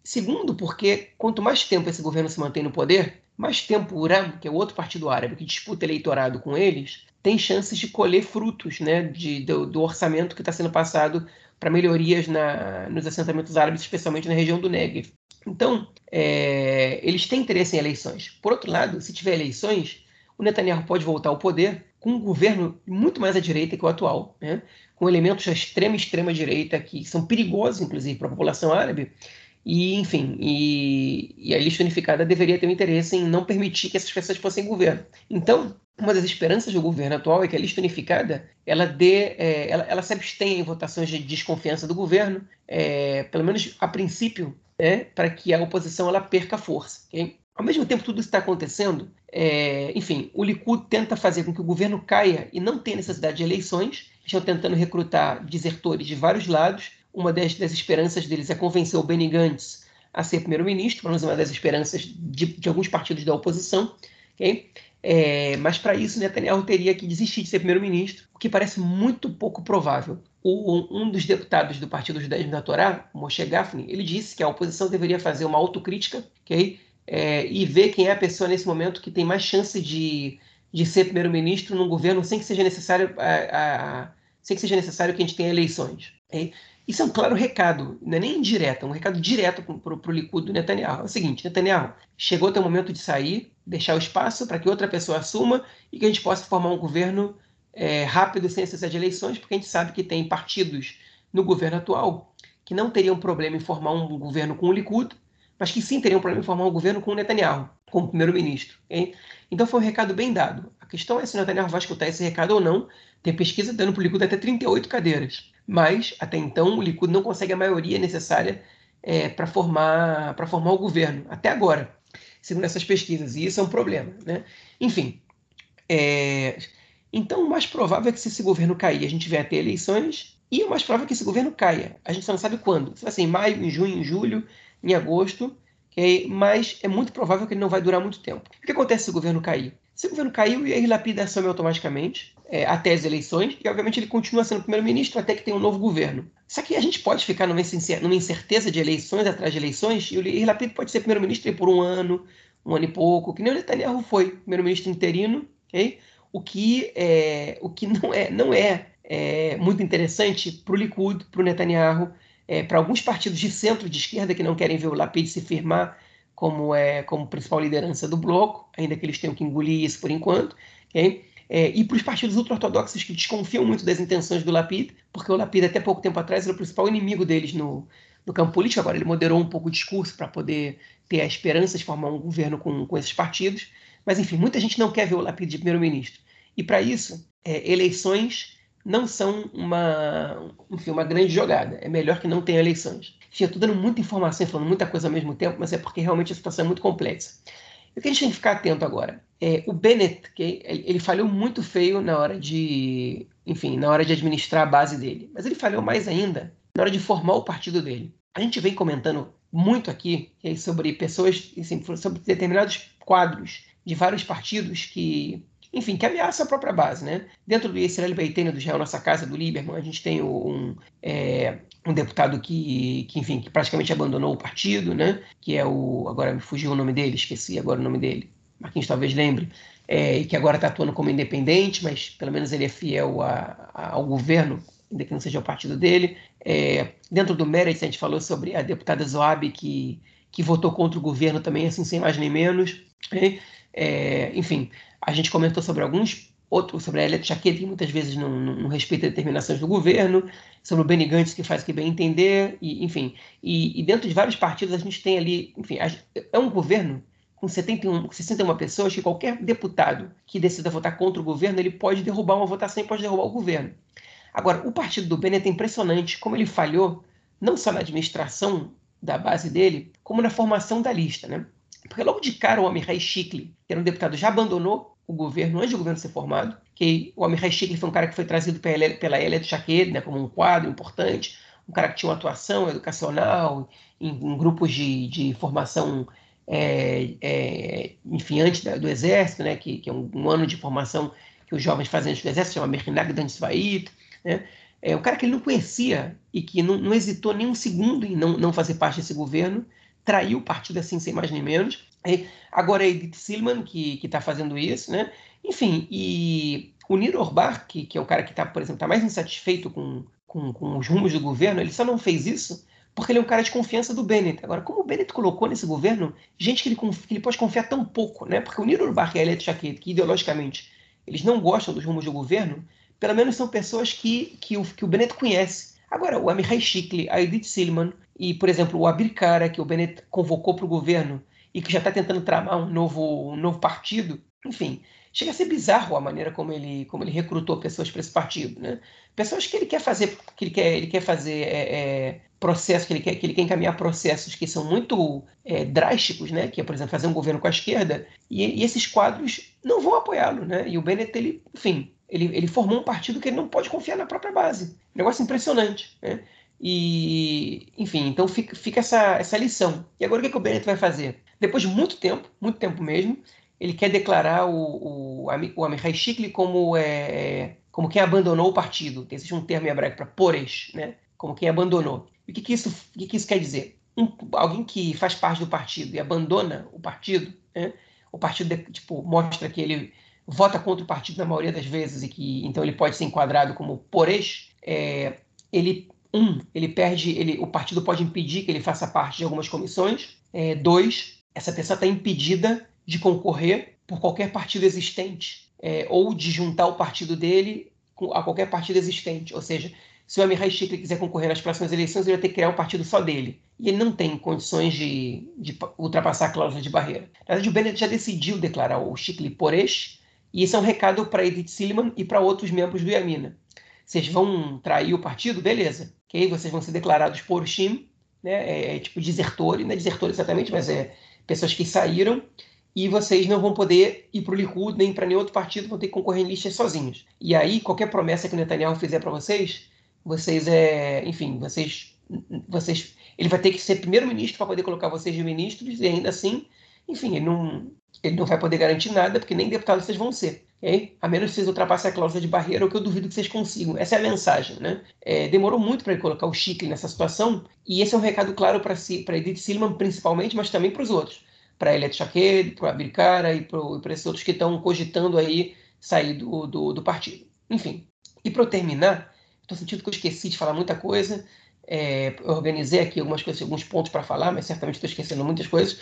Segundo, porque quanto mais tempo esse governo se mantém no poder, o Uram, que é outro partido árabe que disputa eleitorado com eles, tem chances de colher frutos né, de, do, do orçamento que está sendo passado para melhorias na, nos assentamentos árabes, especialmente na região do Negev. Então, é, eles têm interesse em eleições. Por outro lado, se tiver eleições, o Netanyahu pode voltar ao poder com um governo muito mais à direita que o atual, né? com elementos da extrema extrema direita que são perigosos, inclusive, para a população árabe, e, enfim, e, e, a lista unificada deveria ter um interesse em não permitir que essas pessoas fossem governo. Então, uma das esperanças do governo atual é que a lista unificada ela dê, é, ela, ela, se abstenha em votações de desconfiança do governo, é, pelo menos a princípio, é, para que a oposição ela perca força. Okay? Ao mesmo tempo tudo isso está acontecendo, é, enfim, o Likud tenta fazer com que o governo caia e não tenha necessidade de eleições. Estão tentando recrutar desertores de vários lados uma das, das esperanças deles é convencer o Benny Gantz a ser primeiro-ministro, pelo menos uma das esperanças de, de alguns partidos da oposição. É, mas para isso, Netanyahu teria que desistir de ser primeiro-ministro, o que parece muito pouco provável. O, um dos deputados do Partido Judaísmo da Torá, Moshe Gafni, ele disse que a oposição deveria fazer uma autocrítica okay? É, e ver quem é a pessoa nesse momento que tem mais chance de, de ser primeiro-ministro num governo sem que seja necessário, a, a, sem que seja necessário que a gente tenha eleições. Okay? Isso é um claro recado, não é nem indireto, é um recado direto para o Likud do Netanyahu. É o seguinte, Netanyahu, chegou o teu momento de sair, deixar o espaço para que outra pessoa assuma e que a gente possa formar um governo é, rápido, sem necessidade de eleições, porque a gente sabe que tem partidos no governo atual que não teriam problema em formar um governo com o Likud, mas que sim teriam problema em formar um governo com o Netanyahu, como primeiro-ministro. Então foi um recado bem dado. A questão é se o Netanyahu vai escutar esse recado ou não. Tem pesquisa dando para o Likud até 38 cadeiras mas até então o Likud não consegue a maioria necessária é, para formar, formar o governo, até agora, segundo essas pesquisas, e isso é um problema. Né? Enfim, é, então o mais provável é que se esse governo cair, a gente venha a ter eleições, e o mais provável é que esse governo caia. A gente só não sabe quando. Se vai ser em maio, em junho, em julho, em agosto, okay? mas é muito provável que ele não vai durar muito tempo. O que acontece se o governo cair? Se o governo caiu, e aí Lapid assume automaticamente, é, até as eleições, e obviamente ele continua sendo primeiro-ministro até que tenha um novo governo. Só que a gente pode ficar numa, incerteza de eleições atrás de eleições, e o Lapid pode ser primeiro-ministro por um ano, um ano e pouco, que nem o Netanyahu foi, primeiro-ministro interino, ok? O que, é, o que não é, não é, é muito interessante para o Likud, para o Netanyahu, é, para alguns partidos de centro, de esquerda, que não querem ver o Lapid se firmar como, é, como principal liderança do bloco, ainda que eles tenham que engolir isso por enquanto, ok? É, e para os partidos ultra-ortodoxos que desconfiam muito das intenções do Lapid, porque o Lapid até pouco tempo atrás era o principal inimigo deles no, no campo político, agora ele moderou um pouco o discurso para poder ter a esperança de formar um governo com, com esses partidos, mas enfim, muita gente não quer ver o Lapid de primeiro-ministro. E para isso, é, eleições não são uma, enfim, uma grande jogada, é melhor que não tenha eleições. Enfim, eu estou dando muita informação e falando muita coisa ao mesmo tempo, mas é porque realmente a situação é muito complexa. O que a gente tem que ficar atento agora? É, o Bennett, que ele falhou muito feio na hora de, enfim, na hora de administrar a base dele. Mas ele falhou mais ainda na hora de formar o partido dele. A gente vem comentando muito aqui sobre pessoas, assim, sobre determinados quadros de vários partidos que, enfim, que ameaçam a própria base, né? Dentro do Israel Beiteno, do Israel Nossa Casa, do Lieberman, a gente tem um, é, um deputado que, que, enfim, que praticamente abandonou o partido, né? Que é o, agora me fugiu o nome dele, esqueci agora o nome dele, Marquinhos talvez lembre, é, que agora está atuando como independente, mas pelo menos ele é fiel a, a, ao governo, ainda que não seja o partido dele. É, dentro do Meredith, a gente falou sobre a deputada Zoab, que, que votou contra o governo também, assim, sem mais nem menos. Né? É, enfim, a gente comentou sobre alguns outros, sobre a Elia Tchaquet, que muitas vezes não, não, não, respeita determinações do governo, sobre o Benny Gantz, que faz o que bem entender, e, enfim. E, e, dentro de vários partidos a gente tem ali, enfim, é um governo com 71, 61 pessoas que qualquer deputado que decida votar contra o governo, ele pode derrubar uma votação e pode derrubar o governo. Agora, o partido do Bennett é impressionante como ele falhou, não só na administração da base dele, como na formação da lista, né? Porque logo de cara o Amirai Shikli, que era um deputado, já abandonou o governo antes do governo ser formado, que o Amirai Shikli foi um cara que foi trazido pela, pela Elia Chaquet, né, como um quadro importante, um cara que tinha uma atuação educacional em, em grupos de, de formação é, é, enfim, antes do Exército, né, que, que é um, um, ano de formação que os jovens fazem antes do Exército, chama Merkinag Dansvait, né, é um cara que ele não conhecia e que não, não hesitou nem um segundo em não, não fazer parte desse governo, traiu o partido assim, sem mais nem menos. E agora é Edith Silman que está fazendo isso, né? Enfim, e o Niro Orbach, que, que é o cara que está, por exemplo, tá mais insatisfeito com, com, com os rumos do governo, ele só não fez isso porque ele é um cara de confiança do Bennett. Agora, como o Bennett colocou nesse governo gente que ele, que ele pode confiar tão pouco, né? Porque o Niro Urbach e Elliot Jaquet, que ideologicamente eles não gostam dos rumos do governo, pelo menos são pessoas que, que, o, que o Bennett conhece. Agora, o Amihai Shikli, a Edith Silman e, por exemplo, o Abir Kara, que o Bennett convocou para o governo e que já está tentando tramar um novo, um novo partido, enfim, chega a ser bizarro a maneira como ele, como ele recrutou pessoas para esse partido, né? Pessoas que ele quer fazer, que ele quer, ele quer fazer é, é, processos, que ele quer, que ele quer encaminhar processos que são muito é, drásticos, né? Que é, por exemplo, fazer um governo com a esquerda, e, e esses quadros não vão apoiá-lo, né? E o Bennett, ele, enfim, ele, ele formou um partido que ele não pode confiar na própria base. Negócio impressionante, né? E, enfim, então fica, fica essa, essa lição. E agora o que, que o Bennett vai fazer? Depois de muito tempo, muito tempo mesmo, ele quer declarar o, o, o Amichai Shikli como, é, como quem abandonou o partido. Existe um termo em hebraico para pores, né? como quem abandonou. E o que, que, isso, o que, que isso quer dizer? Um, alguém que faz parte do partido e abandona o partido, né? o partido tipo, mostra que ele vota contra o partido na maioria das vezes e que então ele pode ser enquadrado como pores, é, ele um, ele perde, ele, o partido pode impedir que ele faça parte de algumas comissões. É, dois, essa pessoa está impedida de concorrer por qualquer partido existente é, ou de juntar o partido dele a qualquer partido existente. Ou seja, se o Amirai Shikli quiser concorrer nas próximas eleições, ele vai ter que criar um partido só dele. E ele não tem condições de, de ultrapassar a cláusula de barreira. Na verdade, o Bennett já decidiu declarar o Shikli Poresh, e esse é um recado para Edith Silliman e para outros membros do Yamina. Vocês vão trair o partido? Beleza. Ok? Vocês vão ser declarados Porushim, né? É, é tipo desertores, não é desertor exatamente, mas é pessoas que saíram e vocês não vão poder ir para o Likud nem para nenhum outro partido, vão ter que concorrer em listas sozinhos. E aí, qualquer promessa que o Netanyahu fizer para vocês, vocês, é, enfim, vocês, vocês, ele vai ter que ser primeiro-ministro para poder colocar vocês de ministros, e ainda assim, enfim, ele não, ele não vai poder garantir nada, porque nem deputados vocês vão ser. Okay? A menos que vocês ultrapassem a cláusula de barreira, o que eu duvido que vocês consigam. Essa é a mensagem. Né? É, demorou muito para ele colocar o Chicle nessa situação, e esse é um recado claro para si, Edith Silman, principalmente, mas também para os outros para a Elet Chaquet, para o Abir Cara e para esses outros que estão cogitando aí sair do, do, do partido. Enfim, e para terminar, estou sentindo que eu esqueci de falar muita coisa, é, organizei aqui algumas coisas, alguns pontos para falar, mas certamente estou esquecendo muitas coisas.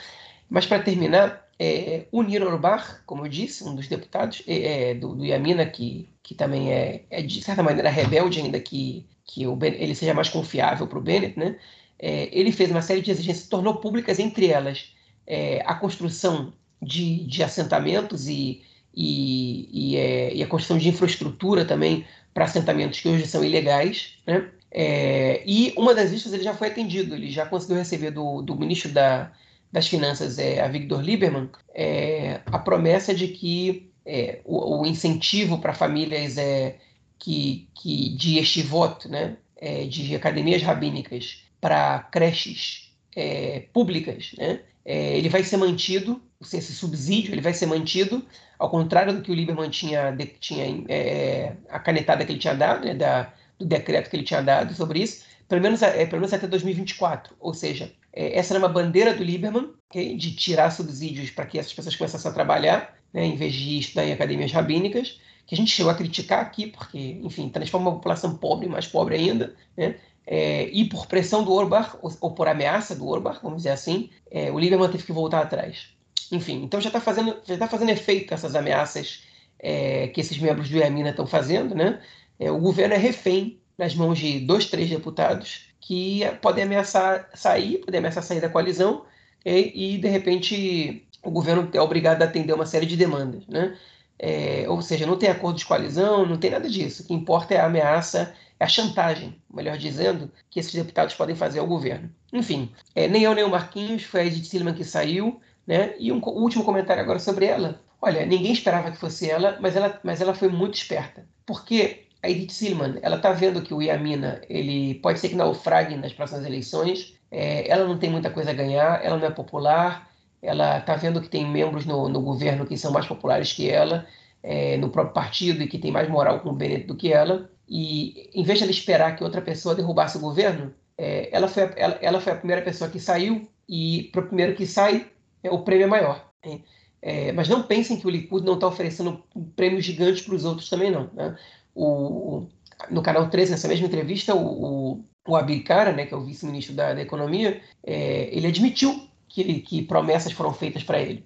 Mas para terminar, é, o Nir Orbar, como eu disse, um dos deputados é, é, do, do Yamina, que, que também é, é, de certa maneira rebelde, ainda que, que o ben, ele seja mais confiável para o Bennett, né? É, ele fez uma série de exigências, tornou públicas, entre elas, é, a construção de, de assentamentos e, e, e, é, e, a construção de infraestrutura também para assentamentos que hoje são ilegais. Né? É, e uma das listas ele já foi atendido, ele já conseguiu receber do, do ministro da, das Finanças, é, a Victor Lieberman, é, a promessa de que é, o, o, incentivo para famílias é, que, que de este voto, né? é, de academias rabínicas para creches é, públicas, né? É, ele vai ser mantido, esse subsídio ele vai ser mantido, ao contrário do que o Lieberman tinha, tinha é, a canetada que ele tinha dado, né, da, do decreto que ele tinha dado sobre isso, pelo menos, é, pelo menos até 2024. Ou seja, é, essa era uma bandeira do Lieberman, okay, de tirar subsídios para que essas pessoas começassem a trabalhar, né, em vez de estudar em academias rabínicas, que a gente chegou a criticar aqui, porque, enfim, transforma uma população pobre mais pobre ainda, né? É, e por pressão do Orbach, ou, ou, por ameaça do Orbach, vamos dizer assim, é, o Lieberman teve que voltar atrás. Enfim, então já está fazendo, já tá fazendo efeito essas ameaças é, que esses membros do IAMINA estão fazendo, né? É, o governo é refém nas mãos de dois, três deputados que podem ameaçar sair, podem ameaçar sair da coalizão e, e de repente o governo é obrigado a atender uma série de demandas, né? É, ou seja, não tem acordo de coalizão, não tem nada disso. O que importa é a ameaça, é a chantagem, melhor dizendo, que esses deputados podem fazer ao governo. Enfim, é, nem eu nem o Marquinhos, foi a Edith Silman que saiu, né? E um último comentário agora sobre ela. Olha, ninguém esperava que fosse ela, mas ela, mas ela foi muito esperta. Porque a Edith Silman, ela está vendo que o Iamina ele pode ser que naufrague nas próximas eleições. É, ela não tem muita coisa a ganhar, ela não é popular, ela está vendo que tem membros no, no, governo que são mais populares que ela, é, no próprio partido e que tem mais moral com o Bennett do que ela. E em vez de ela esperar que outra pessoa derrubasse o governo, é, ela, foi a, ela, ela, foi a primeira pessoa que saiu e para o primeiro que sai, é, o prêmio é maior. É, mas não pensem que o Likud não está oferecendo um prêmio gigante para os outros também, não. Né? o, no canal 13, nessa mesma entrevista, o, o, o Abir Kara, né, que é o vice-ministro da, da, Economia, é, ele admitiu que, que promessas foram feitas para ele,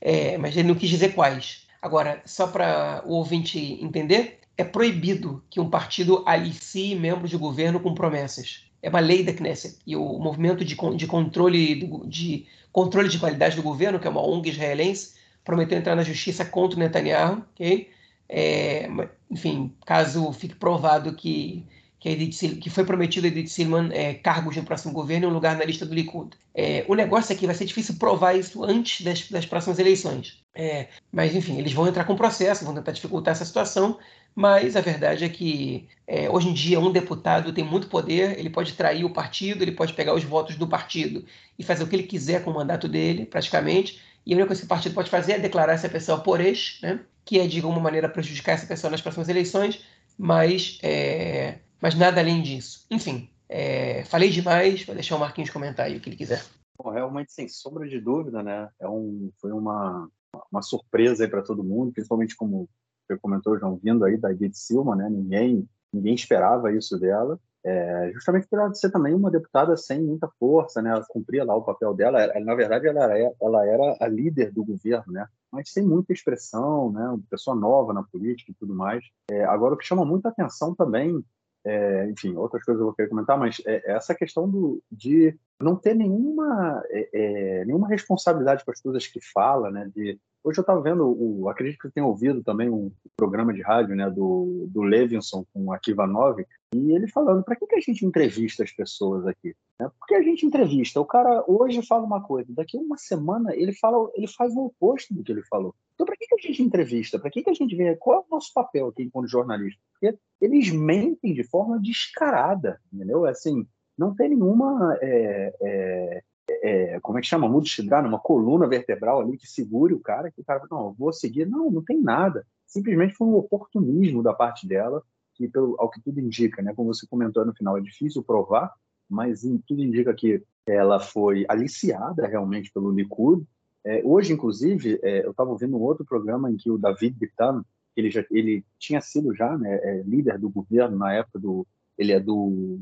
é, mas ele não quis dizer quais. Agora, só para o ouvinte entender, é proibido que um partido alicie membros de governo com promessas. É uma lei da Knesset. E o movimento de, de, controle, de controle de qualidade do governo, que é uma ONG israelense, prometeu entrar na justiça contra o Netanyahu, ok? É, enfim, caso fique provado que que, Edith, que foi prometido a Edith Silman é, cargos no próximo governo e um lugar na lista do Likud. É, o negócio é que vai ser difícil provar isso antes das, das próximas eleições. É, mas, enfim, eles vão entrar com processo, vão tentar dificultar essa situação, mas a verdade é que é, hoje em dia um deputado tem muito poder, ele pode trair o partido, ele pode pegar os votos do partido e fazer o que ele quiser com o mandato dele, praticamente, e a única coisa que o partido pode fazer é declarar essa pessoa por ex, né? que é de alguma maneira prejudicar essa pessoa nas próximas eleições, mas, é, mas nada além disso. Enfim, é, falei demais, vou deixar o Marquinhos comentar aí o que ele quiser. Bom, realmente, sem sombra de dúvida, né? É um, foi uma, uma surpresa para todo mundo, principalmente como você comentou, João, vindo aí da Edith Silva, né? Ninguém, ninguém esperava isso dela é, justamente por ela ser também uma deputada sem muita força, né? Ela cumpria lá o papel dela. Ela, na verdade, ela era, ela era a líder do governo, né? Mas sem muita expressão, né? Uma pessoa nova na política e tudo mais. É, agora, o que chama muita atenção também, é, enfim, outras coisas eu vou querer comentar, mas é, é essa questão do, de não ter nenhuma, é, nenhuma responsabilidade com as coisas que fala, né? De Hoje eu estava vendo, o, acredito que você tenha ouvido também um programa de rádio né, do, do Levinson com a Kivanov, e ele falando, para que, que a gente entrevista as pessoas aqui? Né? Porque a gente entrevista, o cara hoje fala uma coisa, daqui a uma semana ele, fala, ele faz o oposto do que ele falou. Então, para que, que a gente entrevista? Para que, que a gente vê? Qual é o nosso papel aqui enquanto jornalista? Porque eles mentem de forma descarada, entendeu? É assim, não tem nenhuma é, é, é, como é que chama? Multidrar, uma coluna vertebral ali que segure o cara, que o cara não, vou seguir. Não, não tem nada. Simplesmente foi um oportunismo da parte dela, que pelo, ao que tudo indica, né? Como você comentou no final, é difícil provar, mas tudo indica que ela foi aliciada realmente pelo Likud. É, hoje, inclusive, é, eu estava ouvindo um outro programa em que o David Bitan, ele já ele tinha sido já né, é, líder do governo na época do ele é do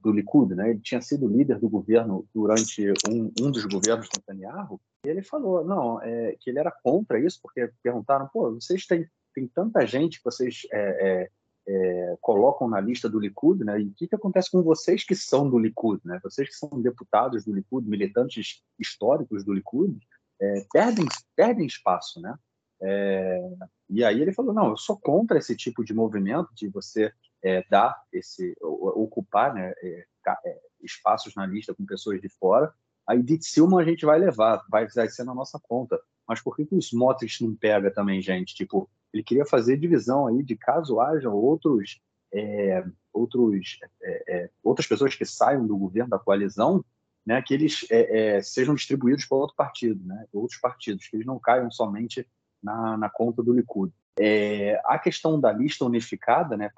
do Likud, né? Ele tinha sido líder do governo durante um, um dos governos do Netanyahu. E ele falou, não, é, que ele era contra isso, porque perguntaram, pô, vocês têm, têm tanta gente que vocês é, é, é, colocam na lista do Likud, né? E o que, que acontece com vocês que são do Likud, né? Vocês que são deputados do Likud, militantes históricos do Likud, é, perdem, perdem espaço, né? É, e aí ele falou, não, eu sou contra esse tipo de movimento de você é, dar esse, ocupar né, é, é, espaços na lista com pessoas de fora. A Edith Silma a gente vai levar, vai, vai ser na nossa conta. Mas por que, que o Smotrich não pega também, gente? Tipo, ele queria fazer divisão aí de caso haja outros é, outros é, é, outras pessoas que saiam do governo da coalizão, né, que eles sejam distribuídos para outro partido, né, outros partidos, que eles não caiam somente na, na conta do Likud. É, a questão da lista unificada, né,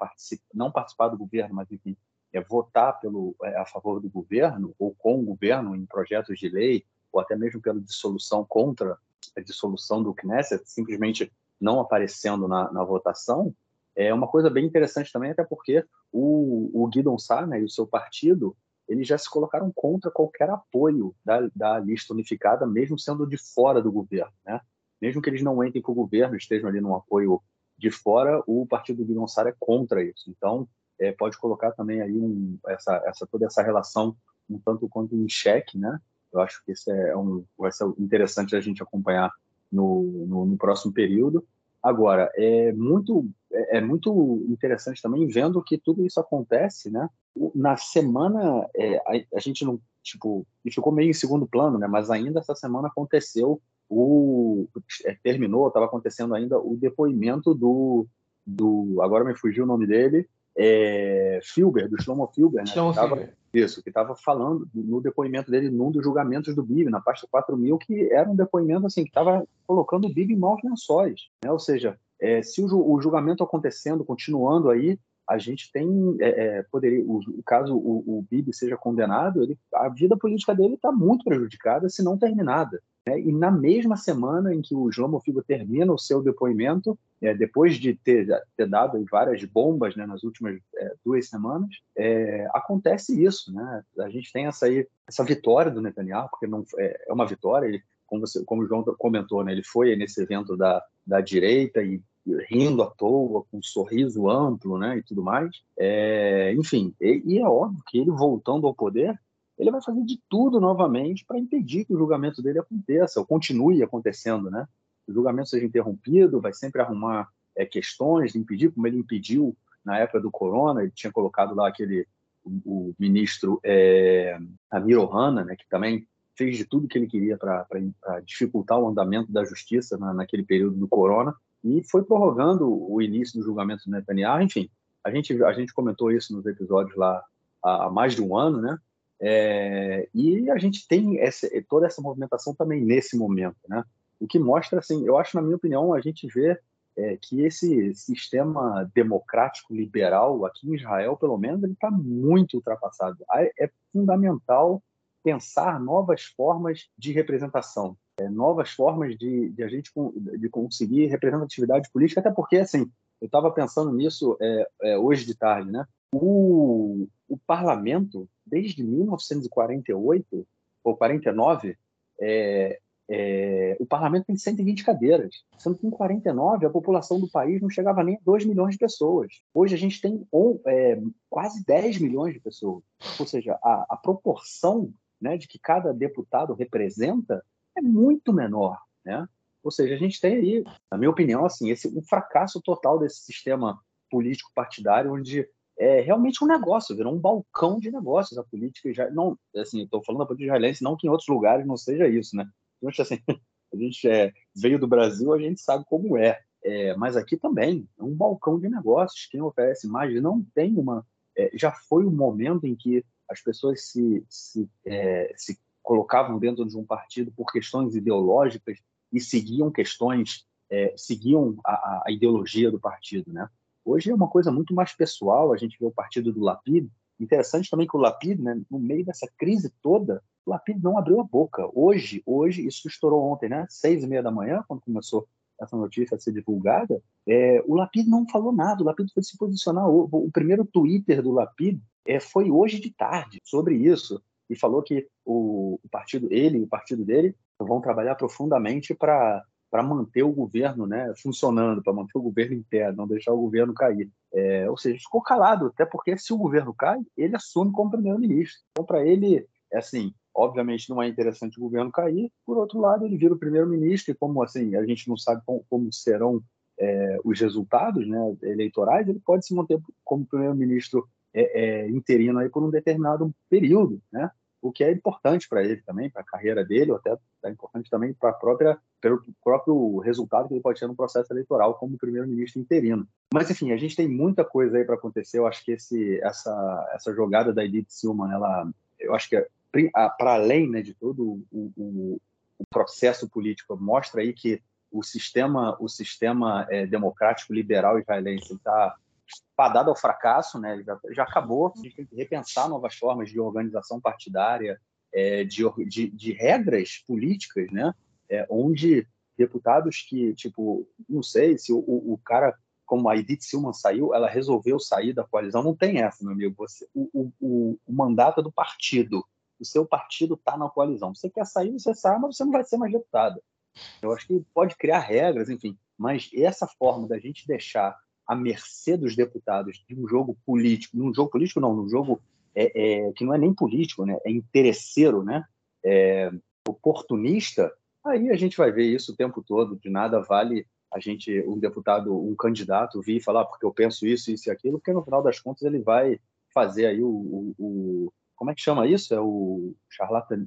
não participar do governo, mas enfim, é votar pelo, é, a favor do governo ou com o governo em projetos de lei, ou até mesmo pela dissolução contra a dissolução do Knesset, simplesmente não aparecendo na, na votação, é uma coisa bem interessante também, até porque o, o Guidon Sá né, e o seu partido eles já se colocaram contra qualquer apoio da, da lista unificada, mesmo sendo de fora do governo. Né? Mesmo que eles não entrem para o governo, estejam ali num apoio de fora, o partido do Guidon Sá é contra isso. Então, é, pode colocar também aí um, essa, essa, toda essa relação um tanto quanto em xeque, né? Eu acho que isso é um, vai ser interessante a gente acompanhar no, no, no próximo período. Agora, é muito, é, é muito interessante também vendo que tudo isso acontece, né? Na semana, é, a, a, gente não, tipo, ficou meio em segundo plano, né? Mas ainda essa semana aconteceu o, é, terminou, estava acontecendo ainda o depoimento do, do, agora me fugiu o nome dele, é, Filber, do Shlomo Filber, né? Shlomo que tava, Filber. Isso, que estava falando no depoimento dele num dos julgamentos do BIB, na pasta 4000, que era um depoimento assim, que estava colocando o BIB em maus lençóis. Né? Ou seja, é, se o, o, julgamento acontecendo, continuando aí, a gente tem, é, é poderia, o, caso o, o Bibi seja condenado, ele, a vida política dele está muito prejudicada, se não terminada. Né? E na mesma semana em que o João Mofigo termina o seu depoimento, é, depois de ter, ter, dado várias bombas né, nas últimas é, duas semanas, é, acontece isso. Né? A gente tem essa, aí, essa vitória do Netanyahu, porque não, é, é uma vitória, ele, como, você, como o João comentou, né, ele foi nesse evento da, da direita e rindo à toa, com um sorriso amplo né, e tudo mais. É, enfim, e, e é óbvio que ele voltando ao poder, ele vai fazer de tudo novamente para impedir que o julgamento dele aconteça, ou continue acontecendo, né? O julgamento seja interrompido, vai sempre arrumar é, questões impedir, como ele impediu na época do corona, ele tinha colocado lá aquele o, o ministro é, Amir Ohana, né, que também fez de tudo que ele queria para dificultar o andamento da justiça na, naquele período do corona e foi prorrogando o início do julgamento do Netanyahu. Enfim, a gente a gente comentou isso nos episódios lá há, há mais de um ano, né? É, e a gente tem essa, toda essa movimentação também nesse momento, né? O que mostra, assim, eu acho, na minha opinião, a gente vê é, que esse sistema democrático liberal aqui em Israel, pelo menos, ele está muito ultrapassado. É fundamental pensar novas formas de representação, é, novas formas de, de, a gente de conseguir representatividade política, até porque, assim, eu estava pensando nisso é, é, hoje de tarde, né? O, o parlamento, desde 1948 ou 49, é, é, o parlamento tem 120 cadeiras, sendo que em 49 a população do país não chegava nem a 2 milhões de pessoas. Hoje a gente tem é, quase 10 milhões de pessoas. Ou seja, a, a proporção né, de que cada deputado representa é muito menor. Né? Ou seja, a gente tem aí, na minha opinião, assim, esse, um fracasso total desse sistema político partidário, onde é realmente um negócio, virou um balcão de negócios. A política já não assim estou falando da política israelense não que em outros lugares não seja isso né? Então, assim a gente é, veio do Brasil a gente sabe como é, é, mas aqui também é um balcão de negócios. Quem oferece mais não tem uma é, já foi um momento em que as pessoas se se, é, se colocavam dentro de um partido por questões ideológicas e seguiam questões é, seguiam a, a ideologia do partido né Hoje é uma coisa muito mais pessoal, a gente vê o partido do Lapid. Interessante também que o Lapid, né, no meio dessa crise toda, o Lapid não abriu a boca. Hoje, hoje isso estourou ontem, né, seis e meia da manhã, quando começou essa notícia a ser divulgada, é, o Lapid não falou nada, o Lapid foi se posicionar. O, o primeiro Twitter do Lapid é, foi hoje de tarde sobre isso e falou que o, o partido, ele e o partido dele vão trabalhar profundamente para para manter o governo né, funcionando, para manter o governo interno, não deixar o governo cair. É, ou seja, ficou calado, até porque se o governo cai, ele assume como primeiro-ministro. Então, para ele, é assim, obviamente não é interessante o governo cair, por outro lado, ele vira o primeiro-ministro, e como assim, a gente não sabe como, como serão é, os resultados né, eleitorais, ele pode se manter como primeiro-ministro é, é, interino aí por um determinado período, né? O que é importante para ele também, para a carreira dele, ou até é importante também para própria pelo próprio resultado que ele pode ter no processo eleitoral como primeiro-ministro interino. Mas enfim, a gente tem muita coisa aí para acontecer. Eu acho que esse essa essa jogada da Edith Silman, ela eu acho que é, para além né, de todo o, o, o, processo político mostra aí que o sistema o sistema é, democrático liberal israelense está fadado ao fracasso, né? Já, já, acabou. A gente tem que repensar novas formas de organização partidária, é, de, de, de, regras políticas, né? É, onde deputados que, tipo, não sei se o, o, cara, como a Edith Silman saiu, ela resolveu sair da coalizão. Não tem essa, meu amigo. Você, o, o, o mandato é do partido. O seu partido está na coalizão. Você quer sair, você sai, mas você não vai ser mais deputado. Eu acho que pode criar regras, enfim. Mas essa forma da gente deixar à mercê dos deputados de um jogo político, num jogo político não, num jogo é, é, que não é nem político, né? é interesseiro, né? É, oportunista, aí a gente vai ver isso o tempo todo, de nada vale a gente, um deputado, um candidato vir falar ah, porque eu penso isso, isso e aquilo, porque no final das contas ele vai fazer aí o, o, o como é que chama isso? É o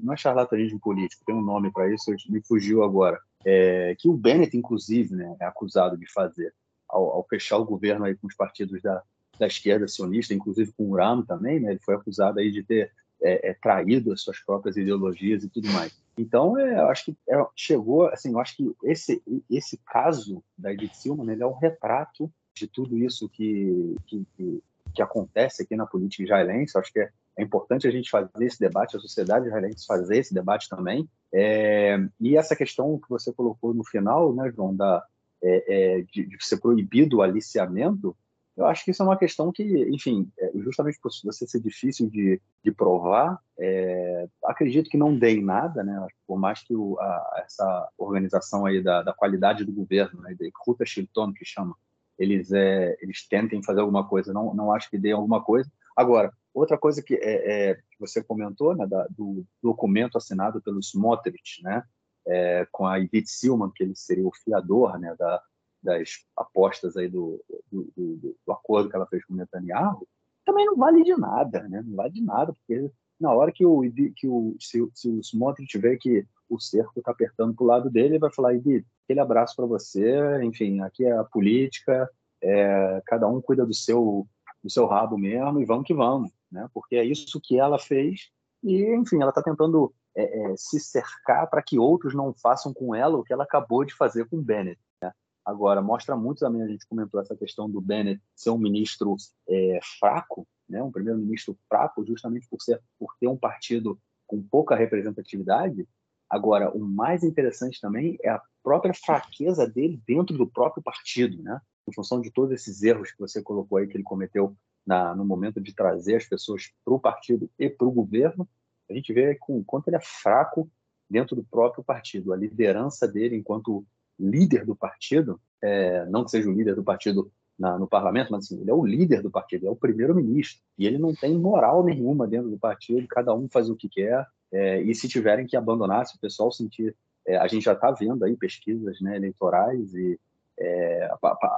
não é charlatanismo político, tem um nome para isso, me fugiu agora. É, que o Bennett, inclusive, né, é acusado de fazer ao, ao, fechar o governo aí com os partidos da, da esquerda sionista, inclusive com o Uram também, né? Ele foi acusado aí de ter é, é, traído as suas próprias ideologias e tudo mais. Então, é, eu acho que é, chegou, assim, eu acho que esse esse caso da Edith Silva, né, é um retrato de tudo isso que, que, que, que acontece aqui na política israelense. Eu acho que é, é, importante a gente fazer esse debate, a sociedade israelense fazer esse debate também. É, e essa questão que você colocou no final, né, João, da, é, é, de, de, ser proibido o aliciamento, eu acho que isso é uma questão que, enfim, é, justamente por você ser difícil de, de provar, é, acredito que não dê em nada, né? Por mais que o, a, essa organização aí da, da, qualidade do governo, né, da Ruta Shilton, que chama, eles, é, eles tentem fazer alguma coisa, não, não acho que dê alguma coisa. Agora, outra coisa que, é, é você comentou, né, da, do documento assinado pelo Smotrich, né, é, com a Edith Silman, que ele seria o fiador né, da, das apostas aí do, do, do, do, acordo que ela fez com o Netanyahu, também não vale de nada, né? não vale de nada, porque na hora que o, que o, se, se o Smotrich que o cerco está apertando para o lado dele, ele vai falar, Edith, aquele abraço para você, enfim, aqui é a política, é, cada um cuida do seu, do seu rabo mesmo, e vamos que vamos, né? porque é isso que ela fez, e, enfim, ela está tentando é, é, se cercar para que outros não façam com ela o que ela acabou de fazer com Bennett. Né? Agora, mostra muito também, a gente comentou essa questão do Bennett ser um ministro é, fraco, né? um primeiro-ministro fraco, justamente por, ser, por ter um partido com pouca representatividade. Agora, o mais interessante também é a própria fraqueza dele dentro do próprio partido, né? em função de todos esses erros que você colocou aí que ele cometeu na, no momento de trazer as pessoas para o partido e para o governo, a gente vê com quanto ele é fraco dentro do próprio partido. A liderança dele enquanto líder do partido, é, não que seja o líder do partido na, no parlamento, mas assim, ele é o líder do partido, é o primeiro-ministro. E ele não tem moral nenhuma dentro do partido, cada um faz o que quer. É, e se tiverem que abandonar, se o pessoal sentir. É, a gente já está vendo aí pesquisas né, eleitorais e é,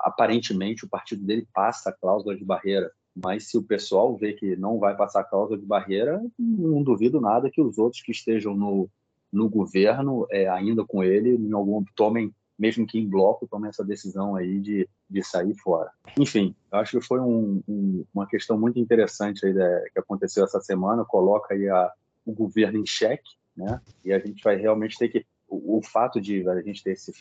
aparentemente o partido dele passa a cláusula de barreira mas se o pessoal vê que não vai passar a cláusula de barreira, não duvido nada que os outros que estejam no, no governo, é, ainda com ele, em algum tomem, mesmo que em bloco, tomem essa decisão aí de, de sair fora. Enfim, acho que foi um, um, uma questão muito interessante aí da, que aconteceu essa semana, coloca aí a, o governo em xeque, né? E a gente vai realmente ter que o, fato de a gente ter esse,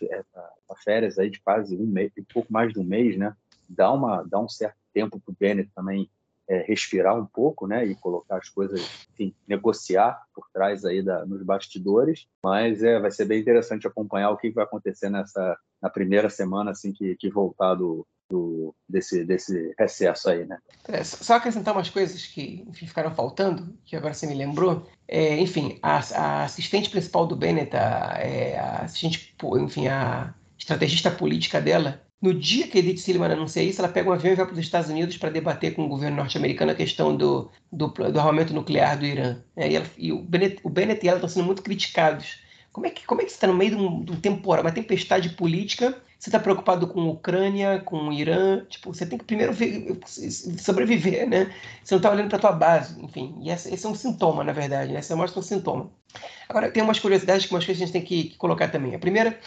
férias aí de quase um mês, um pouco mais de um mês, né? Dá uma dá um certo tempo para o Bennett também é, respirar um pouco, né, e colocar as coisas, enfim, negociar por trás aí da, nos bastidores. Mas é, vai ser bem interessante acompanhar o que vai acontecer nessa na primeira semana assim que, que voltar do, do, desse, desse recesso aí, né? É, só acrescentar umas coisas que enfim, ficaram faltando, que agora você me lembrou. É, enfim, a, a, assistente principal do Bennett, a, é, a assistente, enfim, a estrategista política dela, no dia que Edith Silliman anuncia isso, ela pega um avião e vai para os Estados Unidos para debater com o governo norte-americano a questão do, do, do, armamento nuclear do Irã. É, e, ela, e, o, Bennett, o Bennett e ela estão sendo muito criticados Como é que, como é que você está no meio de um, de um temporal, uma tempestade política? Você está preocupado com a Ucrânia, com o Irã? Tipo, você tem que primeiro ver, sobreviver, né? Você não está olhando para a tua base, enfim. E esse, esse, é um sintoma, na verdade, né? Essa mostra um sintoma. Agora, tem umas curiosidades que umas coisas a gente tem que, que colocar também. A primeira,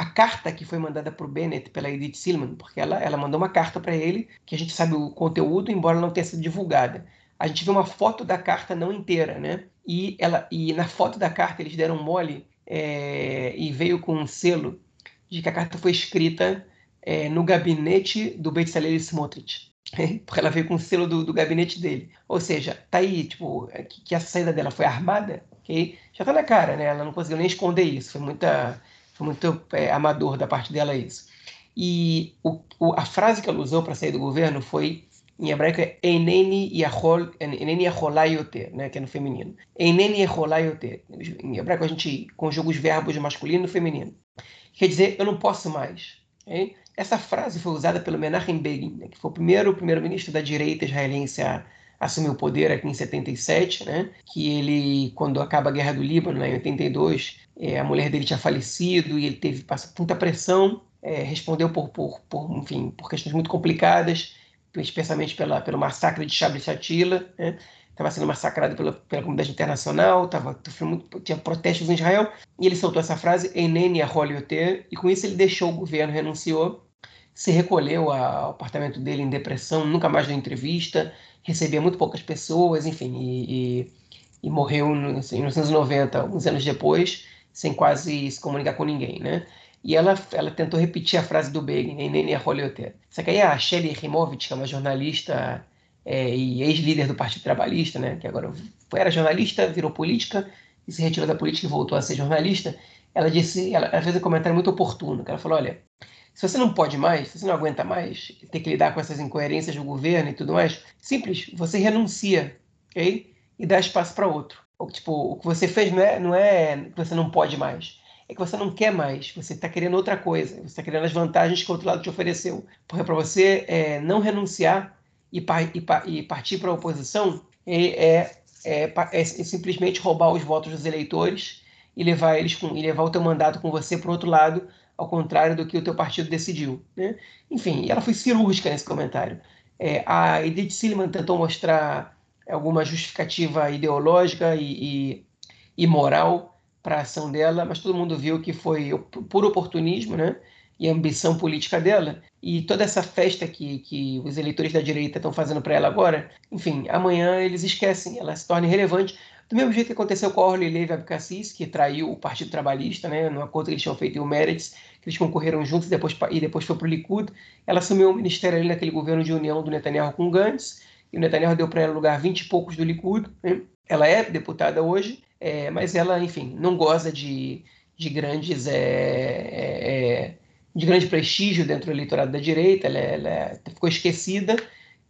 a carta que foi mandada para o Bennett pela Edith Silman, porque ela, ela mandou uma carta para ele, que a gente sabe o conteúdo, embora não tenha sido divulgada. A gente vê uma foto da carta não inteira, né? E, ela, e na foto da carta eles deram mole é, e veio com um selo de que a carta foi escrita é, no gabinete do Bezalel Smotrich. Porque ela veio com o selo do, do, gabinete dele. Ou seja, tá aí, tipo, é, que, que a saída dela foi armada, ok? Já tá na cara, né? Ela não conseguiu nem esconder isso. Foi, muita, foi muito é, amador da parte dela isso. E o, o, a frase que ela usou para sair do governo foi em hebraico é Eneni Yahol, Eneni Yaholayoter, né, que é no feminino. Eneni Yaholayoter. Em hebraico a gente conjuga os verbos masculino e feminino. Quer dizer, eu não posso mais. Essa frase foi usada pelo Menachem Begin, né, que foi o primeiro primeiro-ministro da direita israelense a assumir o poder aqui em 77, né, que ele, quando acaba a Guerra do Líbano, né, em 82, é, a mulher dele tinha falecido e ele teve passou muita pressão, é, respondeu por, por, por, enfim, por questões muito complicadas, especialmente pela, pelo massacre de Shabbat Shatila, né? estava sendo massacrado pela, pela comunidade internacional, tava, tinha protestos em Israel, e ele soltou essa frase, Enene Aholioter, e com isso ele deixou o governo, renunciou, se recolheu ao apartamento dele em depressão, nunca mais deu entrevista, recebia muito poucas pessoas, enfim, e, e, e morreu em 1990, uns anos depois, sem quase se comunicar com ninguém, né? E ela, ela tentou repetir a frase do Begin, nem Holioter. Só que aí a Shelly Rimovich, que é uma jornalista é, e ex-líder do Partido Trabalhista, né, que agora era jornalista, virou política e se retirou da política e voltou a ser jornalista, ela disse, ela, ela fez um comentário muito oportuno, que ela falou, olha, se você não pode mais, se você não aguenta mais ter que lidar com essas incoerências do governo e tudo mais, simples, você renuncia, ok? E dá espaço para outro. Tipo, o que você fez não é, não é que você não pode mais é que você não quer mais, você está querendo outra coisa, você está querendo as vantagens que o outro lado te ofereceu. Porque para você é, não renunciar e, par, e, e partir para a oposição é, é, é, é, simplesmente roubar os votos dos eleitores e levar eles com, e levar o teu mandato com você para o outro lado, ao contrário do que o teu partido decidiu. Né? Enfim, ela foi cirúrgica nesse comentário. É, a Edith Silliman tentou mostrar alguma justificativa ideológica e, e, e moral para a ação dela, mas todo mundo viu que foi por oportunismo, né? E ambição política dela. E toda essa festa que, que os eleitores da direita estão fazendo para ela agora, enfim, amanhã eles esquecem, ela se torna irrelevante. Do mesmo jeito que aconteceu com a Orly Levy Abcacis, que traiu o Partido Trabalhista, né, no acordo que eles tinham feito em Meretz, que eles concorreram juntos e depois, e depois foi para o Likud. Ela assumiu o ministério ali naquele governo de união do Netanyahu com Gantz, e o Netanyahu deu para ela lugar 20 e poucos do Likud. Né? Ela é deputada hoje, é, mas ela, enfim, não goza de, de grandes é, é, é, de grande prestígio dentro do eleitorado da direita, ela, é, ela é, ficou esquecida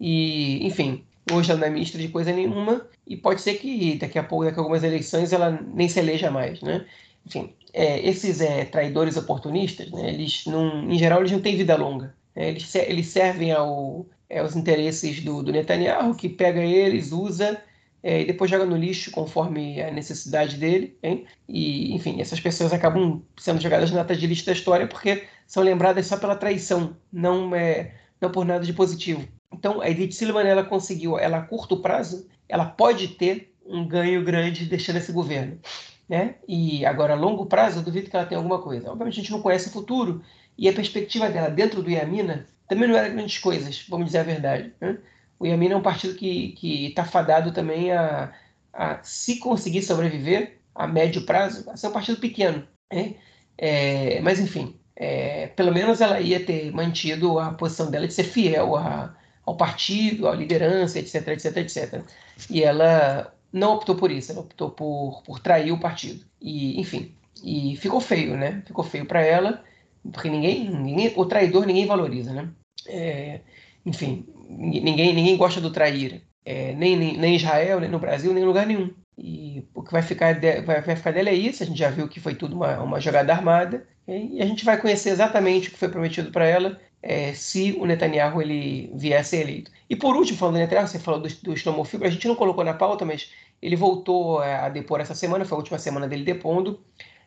e, enfim, hoje ela não é ministra de coisa nenhuma e pode ser que daqui a pouco, daqui a algumas eleições, ela nem se eleja mais, né? Enfim, é, esses é, traidores oportunistas, né, eles não, em geral, eles não têm vida longa. Né? Eles, eles servem ao, aos interesses do, do Netanyahu, que pega eles, usa é, e depois joga no lixo conforme a necessidade dele. Hein? E, enfim, essas pessoas acabam sendo jogadas na de lixo da história porque são lembradas só pela traição, não, é, não por nada de positivo. Então, a Edith Silva ela conseguiu, ela a curto prazo, ela pode ter um ganho grande deixando esse governo. Né? E agora, a longo prazo, eu duvido que ela tenha alguma coisa. Obviamente, a gente não conhece o futuro e a perspectiva dela dentro do Iamina também não era grandes coisas, vamos dizer a verdade. Né? o Yamin é um partido que está fadado também a, a, se conseguir sobreviver a médio prazo, a ser um partido pequeno. Né? É, mas, enfim, é, pelo menos ela ia ter mantido a posição dela de ser fiel a, ao partido, à liderança, etc, etc, etc. E ela não optou por isso, ela optou por, por trair o partido. E, enfim, e ficou feio, né? Ficou feio para ela, porque ninguém, ninguém, o traidor ninguém valoriza, né? É, enfim, ninguém, ninguém gosta do trair, é, nem, nem, nem Israel, nem no Brasil, nem em lugar nenhum. E o que vai ficar, vai, vai ficar dela é isso, a gente já viu que foi tudo uma, uma jogada armada, e a gente vai conhecer exatamente o que foi prometido para ela é, se o Netanyahu ele ser eleito. E por último, falando do Netanyahu, você falou do, do a gente não colocou na pauta, mas ele voltou é, a depor essa semana, foi a última semana dele depondo.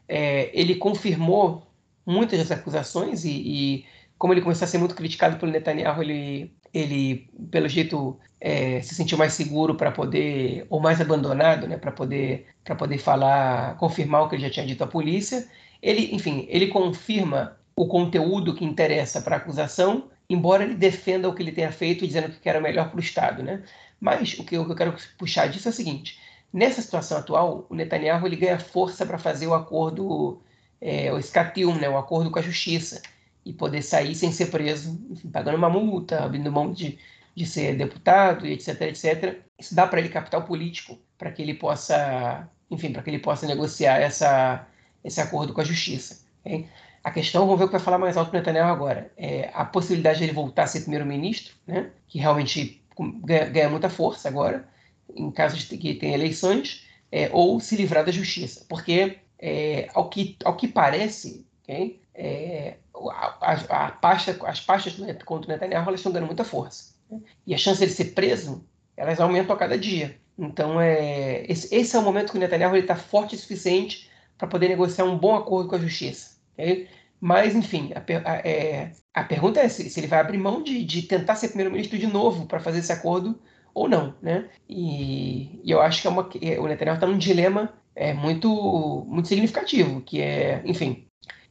é, ele confirmou muitas das acusações e, e, como ele começou a ser muito criticado pelo Netanyahu, ele, ele pelo jeito, é, se sentiu mais seguro para poder, ou mais abandonado, né, para poder, poder falar, confirmar o que ele já tinha dito à polícia. Ele, enfim, ele confirma o conteúdo que interessa para a acusação, embora ele defenda o que ele tenha feito, dizendo que era melhor para o Estado, né? Mas o que eu quero puxar disso é o seguinte: nessa situação atual, o Netanyahu ele ganha força para fazer o acordo, é, o escatium, né, o acordo com a justiça, e poder sair sem ser preso, enfim, pagando uma multa, abrindo mão de, de ser deputado, etc, etc. Isso dá para ele capital político para que ele possa, enfim, para que ele possa negociar essa, esse acordo com a justiça. Okay? A questão, vamos ver o que vai falar mais alto o Netanyahu agora, é a possibilidade de ele voltar a ser primeiro-ministro, né, que realmente ganha, ganha, muita força agora, em caso de que tenha eleições, é, ou se livrar da justiça. Porque, é, ao, que, ao que parece, okay, é, a, a, pasta, as pastas contra o Netanyahu elas estão ganhando muita força. Né? E a chance de ele ser preso, elas aumentam a cada dia. Então, é, esse, esse é o momento que o Netanyahu está forte o suficiente para poder negociar um bom acordo com a justiça. Okay? Mas, enfim, a, é, a pergunta é se, se, ele vai abrir mão de, de tentar ser primeiro-ministro de novo para fazer esse acordo ou não, né? E, e eu acho que é uma, é, o Netanyahu está num dilema é, muito, muito significativo, que é, enfim,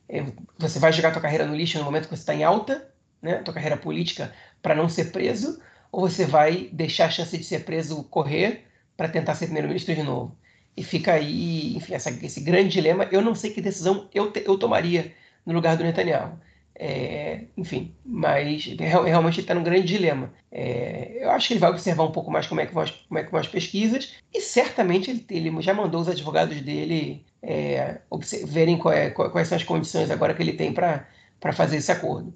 é, você vai jogar tua carreira no lixo no momento que você está em alta, né? Tua carreira política para não ser preso, ou você vai deixar a chance de ser preso correr para tentar ser primeiro-ministro de novo? E fica aí, enfim, essa, esse grande dilema. Eu não sei que decisão eu, te, eu tomaria no lugar do Netanyahu. É, enfim, mas realmente ele está num grande dilema. É, eu acho que ele vai observar um pouco mais como é que vão as, como é que vão as pesquisas e certamente ele, ele já mandou os advogados dele é, verem qual é, quais são as condições agora que ele tem para fazer esse acordo.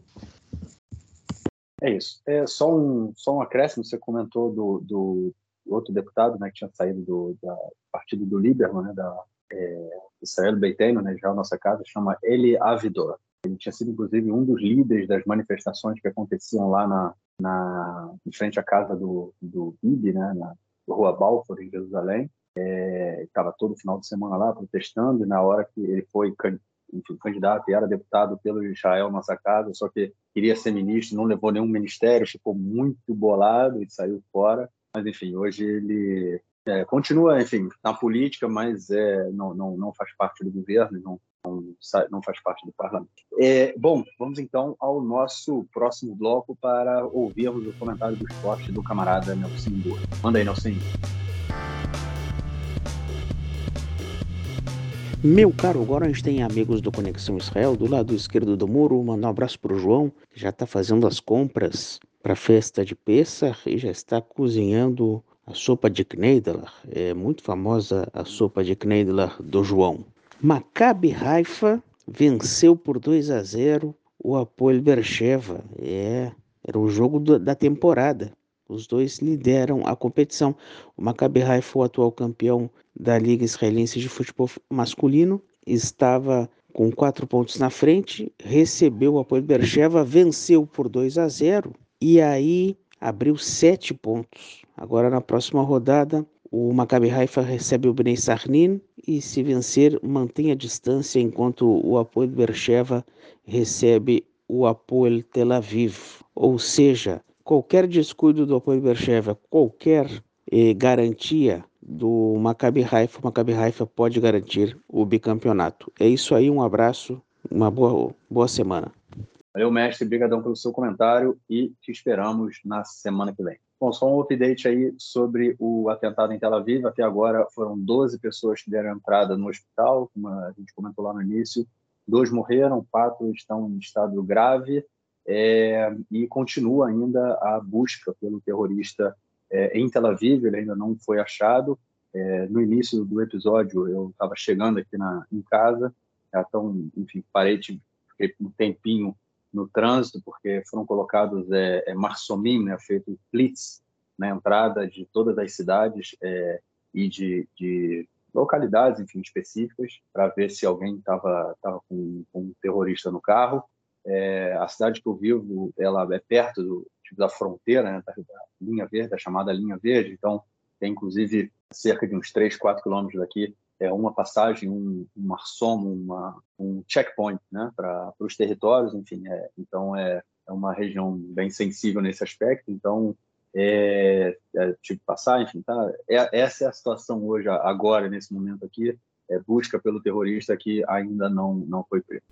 É isso. É só um, só um acréscimo, você comentou do, do outro deputado né, que tinha saído do da partido do Lieberman, né, da é, Israel Beiteno, né, já a nossa casa, chama Eli Avidor. Ele tinha sido, inclusive, um dos líderes das manifestações que aconteciam lá na, na em frente à casa do, do Bibi, né, na Rua Balfour, em Jerusalém. É, estava todo final de semana lá protestando, e na hora que ele foi enfim, candidato e era deputado pelo Israel Nossa Casa, só que queria ser ministro, não levou nenhum ministério, ficou muito bolado e saiu fora. Mas, enfim, hoje ele é, continua, enfim, na política, mas é, não, não, não faz parte do governo, não, não, não faz parte do parlamento. É, bom, vamos então ao nosso próximo bloco para ouvirmos o comentário do esporte do camarada Nelson Boa. Manda aí, Nelson. Meu caro, agora a gente tem amigos do Conexão Israel do lado esquerdo do muro. Um abraço para o João, que já está fazendo as compras para a festa de Pessah e já está cozinhando a sopa de Kneidler, é muito famosa a sopa de Kneidler do João. Maccabi Haifa venceu por 2 a 0 o Apoel Bercheva. É, era o jogo da temporada. Os dois lideram a competição. O Maccabi Haifa, o atual campeão da Liga Israelense de Futebol Masculino, estava com quatro pontos na frente, recebeu o Apoel Bercheva, venceu por 2 a 0 e aí abriu sete pontos. Agora na próxima rodada, o Maccabi Haifa recebe o Bnei Sarnin e se vencer mantém a distância enquanto o Apoel Bercheva recebe o Apoel Tel Aviv. Ou seja, qualquer descuido do Apoel Bercheva, qualquer eh, garantia do Maccabi Haifa, o Maccabi Haifa pode garantir o bicampeonato. É isso aí, um abraço, uma boa, boa semana. Valeu, mestre. Obrigadão pelo seu comentário e te esperamos na semana que vem. Bom, só um update aí sobre o atentado em Tel Aviv. Até agora foram 12 pessoas que deram entrada no hospital, como a gente comentou lá no início. Dois morreram, quatro estão em estado grave é, e continua ainda a busca pelo terrorista é, em Tel Aviv. Ele ainda não foi achado. É, no início do episódio, eu estava chegando aqui na, em casa, então, enfim, parei, fiquei um tempinho no trânsito, porque foram colocados é, é, marsomim, né, feito blitz na entrada de todas as cidades é, e de, de, localidades, enfim, específicas, para ver se alguém estava tava com, com, um terrorista no carro. É, a cidade que eu vivo, ela é perto do, tipo, da fronteira, né, da, da, linha verde, a chamada linha verde, então tem inclusive cerca de uns 3, 4 quilômetros daqui é uma passagem, um, um marsomo, uma, um checkpoint né, para os territórios, enfim. É, então, é, é uma região bem sensível nesse aspecto. Então, é, é tipo passar, enfim, tá? É, essa é a situação hoje, agora, nesse momento aqui, é busca pelo terrorista que ainda não, não foi preso.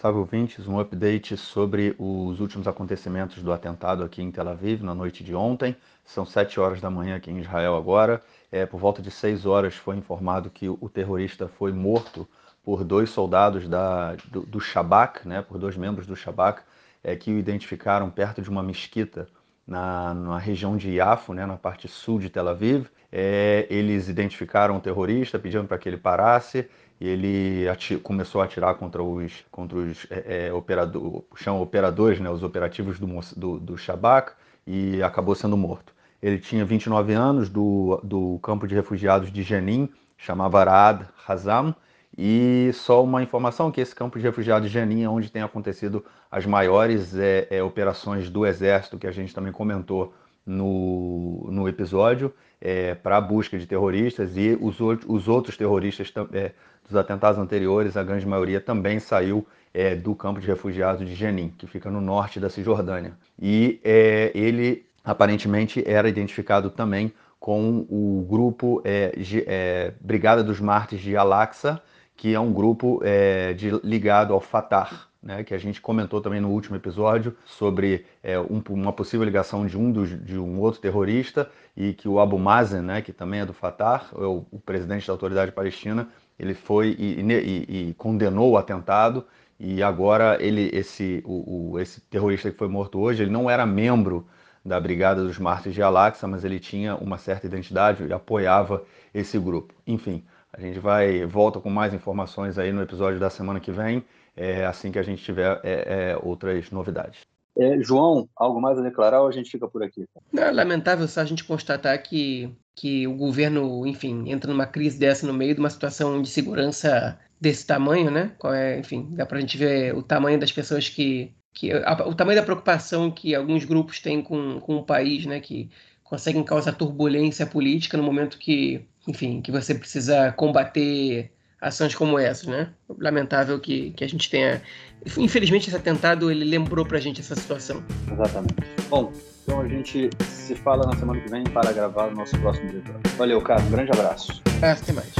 Salve ouvintes, um update sobre os últimos acontecimentos do atentado aqui em Tel Aviv na noite de ontem. São sete horas da manhã aqui em Israel agora. É, por volta de seis horas foi informado que o terrorista foi morto por dois soldados da, do, do Shabak, né, por dois membros do Shabak, é, que o identificaram perto de uma mesquita na, na região de Yafo, né, na parte sul de Tel Aviv. É, eles identificaram o terrorista, pedindo para que ele parasse e ele começou a atirar contra os, contra os é, é, operador, operadores, né, os operativos do, do, do Shabak, e acabou sendo morto. Ele tinha 29 anos, do, do campo de refugiados de Jenin, chamava Raad Hazam, e só uma informação que esse campo de refugiados de Jenin é onde tem acontecido as maiores é, é, operações do Exército, que a gente também comentou no, no episódio, é, para a busca de terroristas, e os, os outros terroristas é, dos atentados anteriores, a grande maioria também saiu é, do campo de refugiados de Jenin, que fica no norte da Cisjordânia. E é, ele aparentemente era identificado também com o grupo é, é Brigada dos Mártires de Al-Aqsa, que é um grupo de, ligado ao Fatah, né, que a gente comentou também no último episódio sobre é, um, uma possível ligação de um, dos, de um outro terrorista e que o Abu Mazen, né, que também é do Fatah, é o, o presidente da autoridade palestina, ele foi e, e, e, condenou o atentado e agora ele esse o, o, esse terrorista que foi morto hoje ele não era membro da Brigada dos Mártires de Al-Aqsa, mas ele tinha uma certa identidade e apoiava esse grupo. Enfim, a gente vai volta com mais informações aí no episódio da semana que vem, é, assim que a gente tiver é, é, outras novidades. É, João, algo mais a declarar ou a gente fica por aqui? Não, é lamentável só a gente constatar que que o governo, enfim, entra numa crise dessa no meio de uma situação de segurança desse tamanho, né? É, enfim, dá para a gente ver o tamanho das pessoas que. que a, o tamanho da preocupação que alguns grupos têm com, com o país, né? Que conseguem causar turbulência política no momento que, enfim, que você precisa combater ações como essas, né? Lamentável que, que a gente tenha. Infelizmente, esse atentado ele lembrou pra gente essa situação. Exatamente. Bom, então a gente se fala na semana que vem para gravar o nosso próximo vídeo. Valeu, cara. Um grande abraço. Até mais.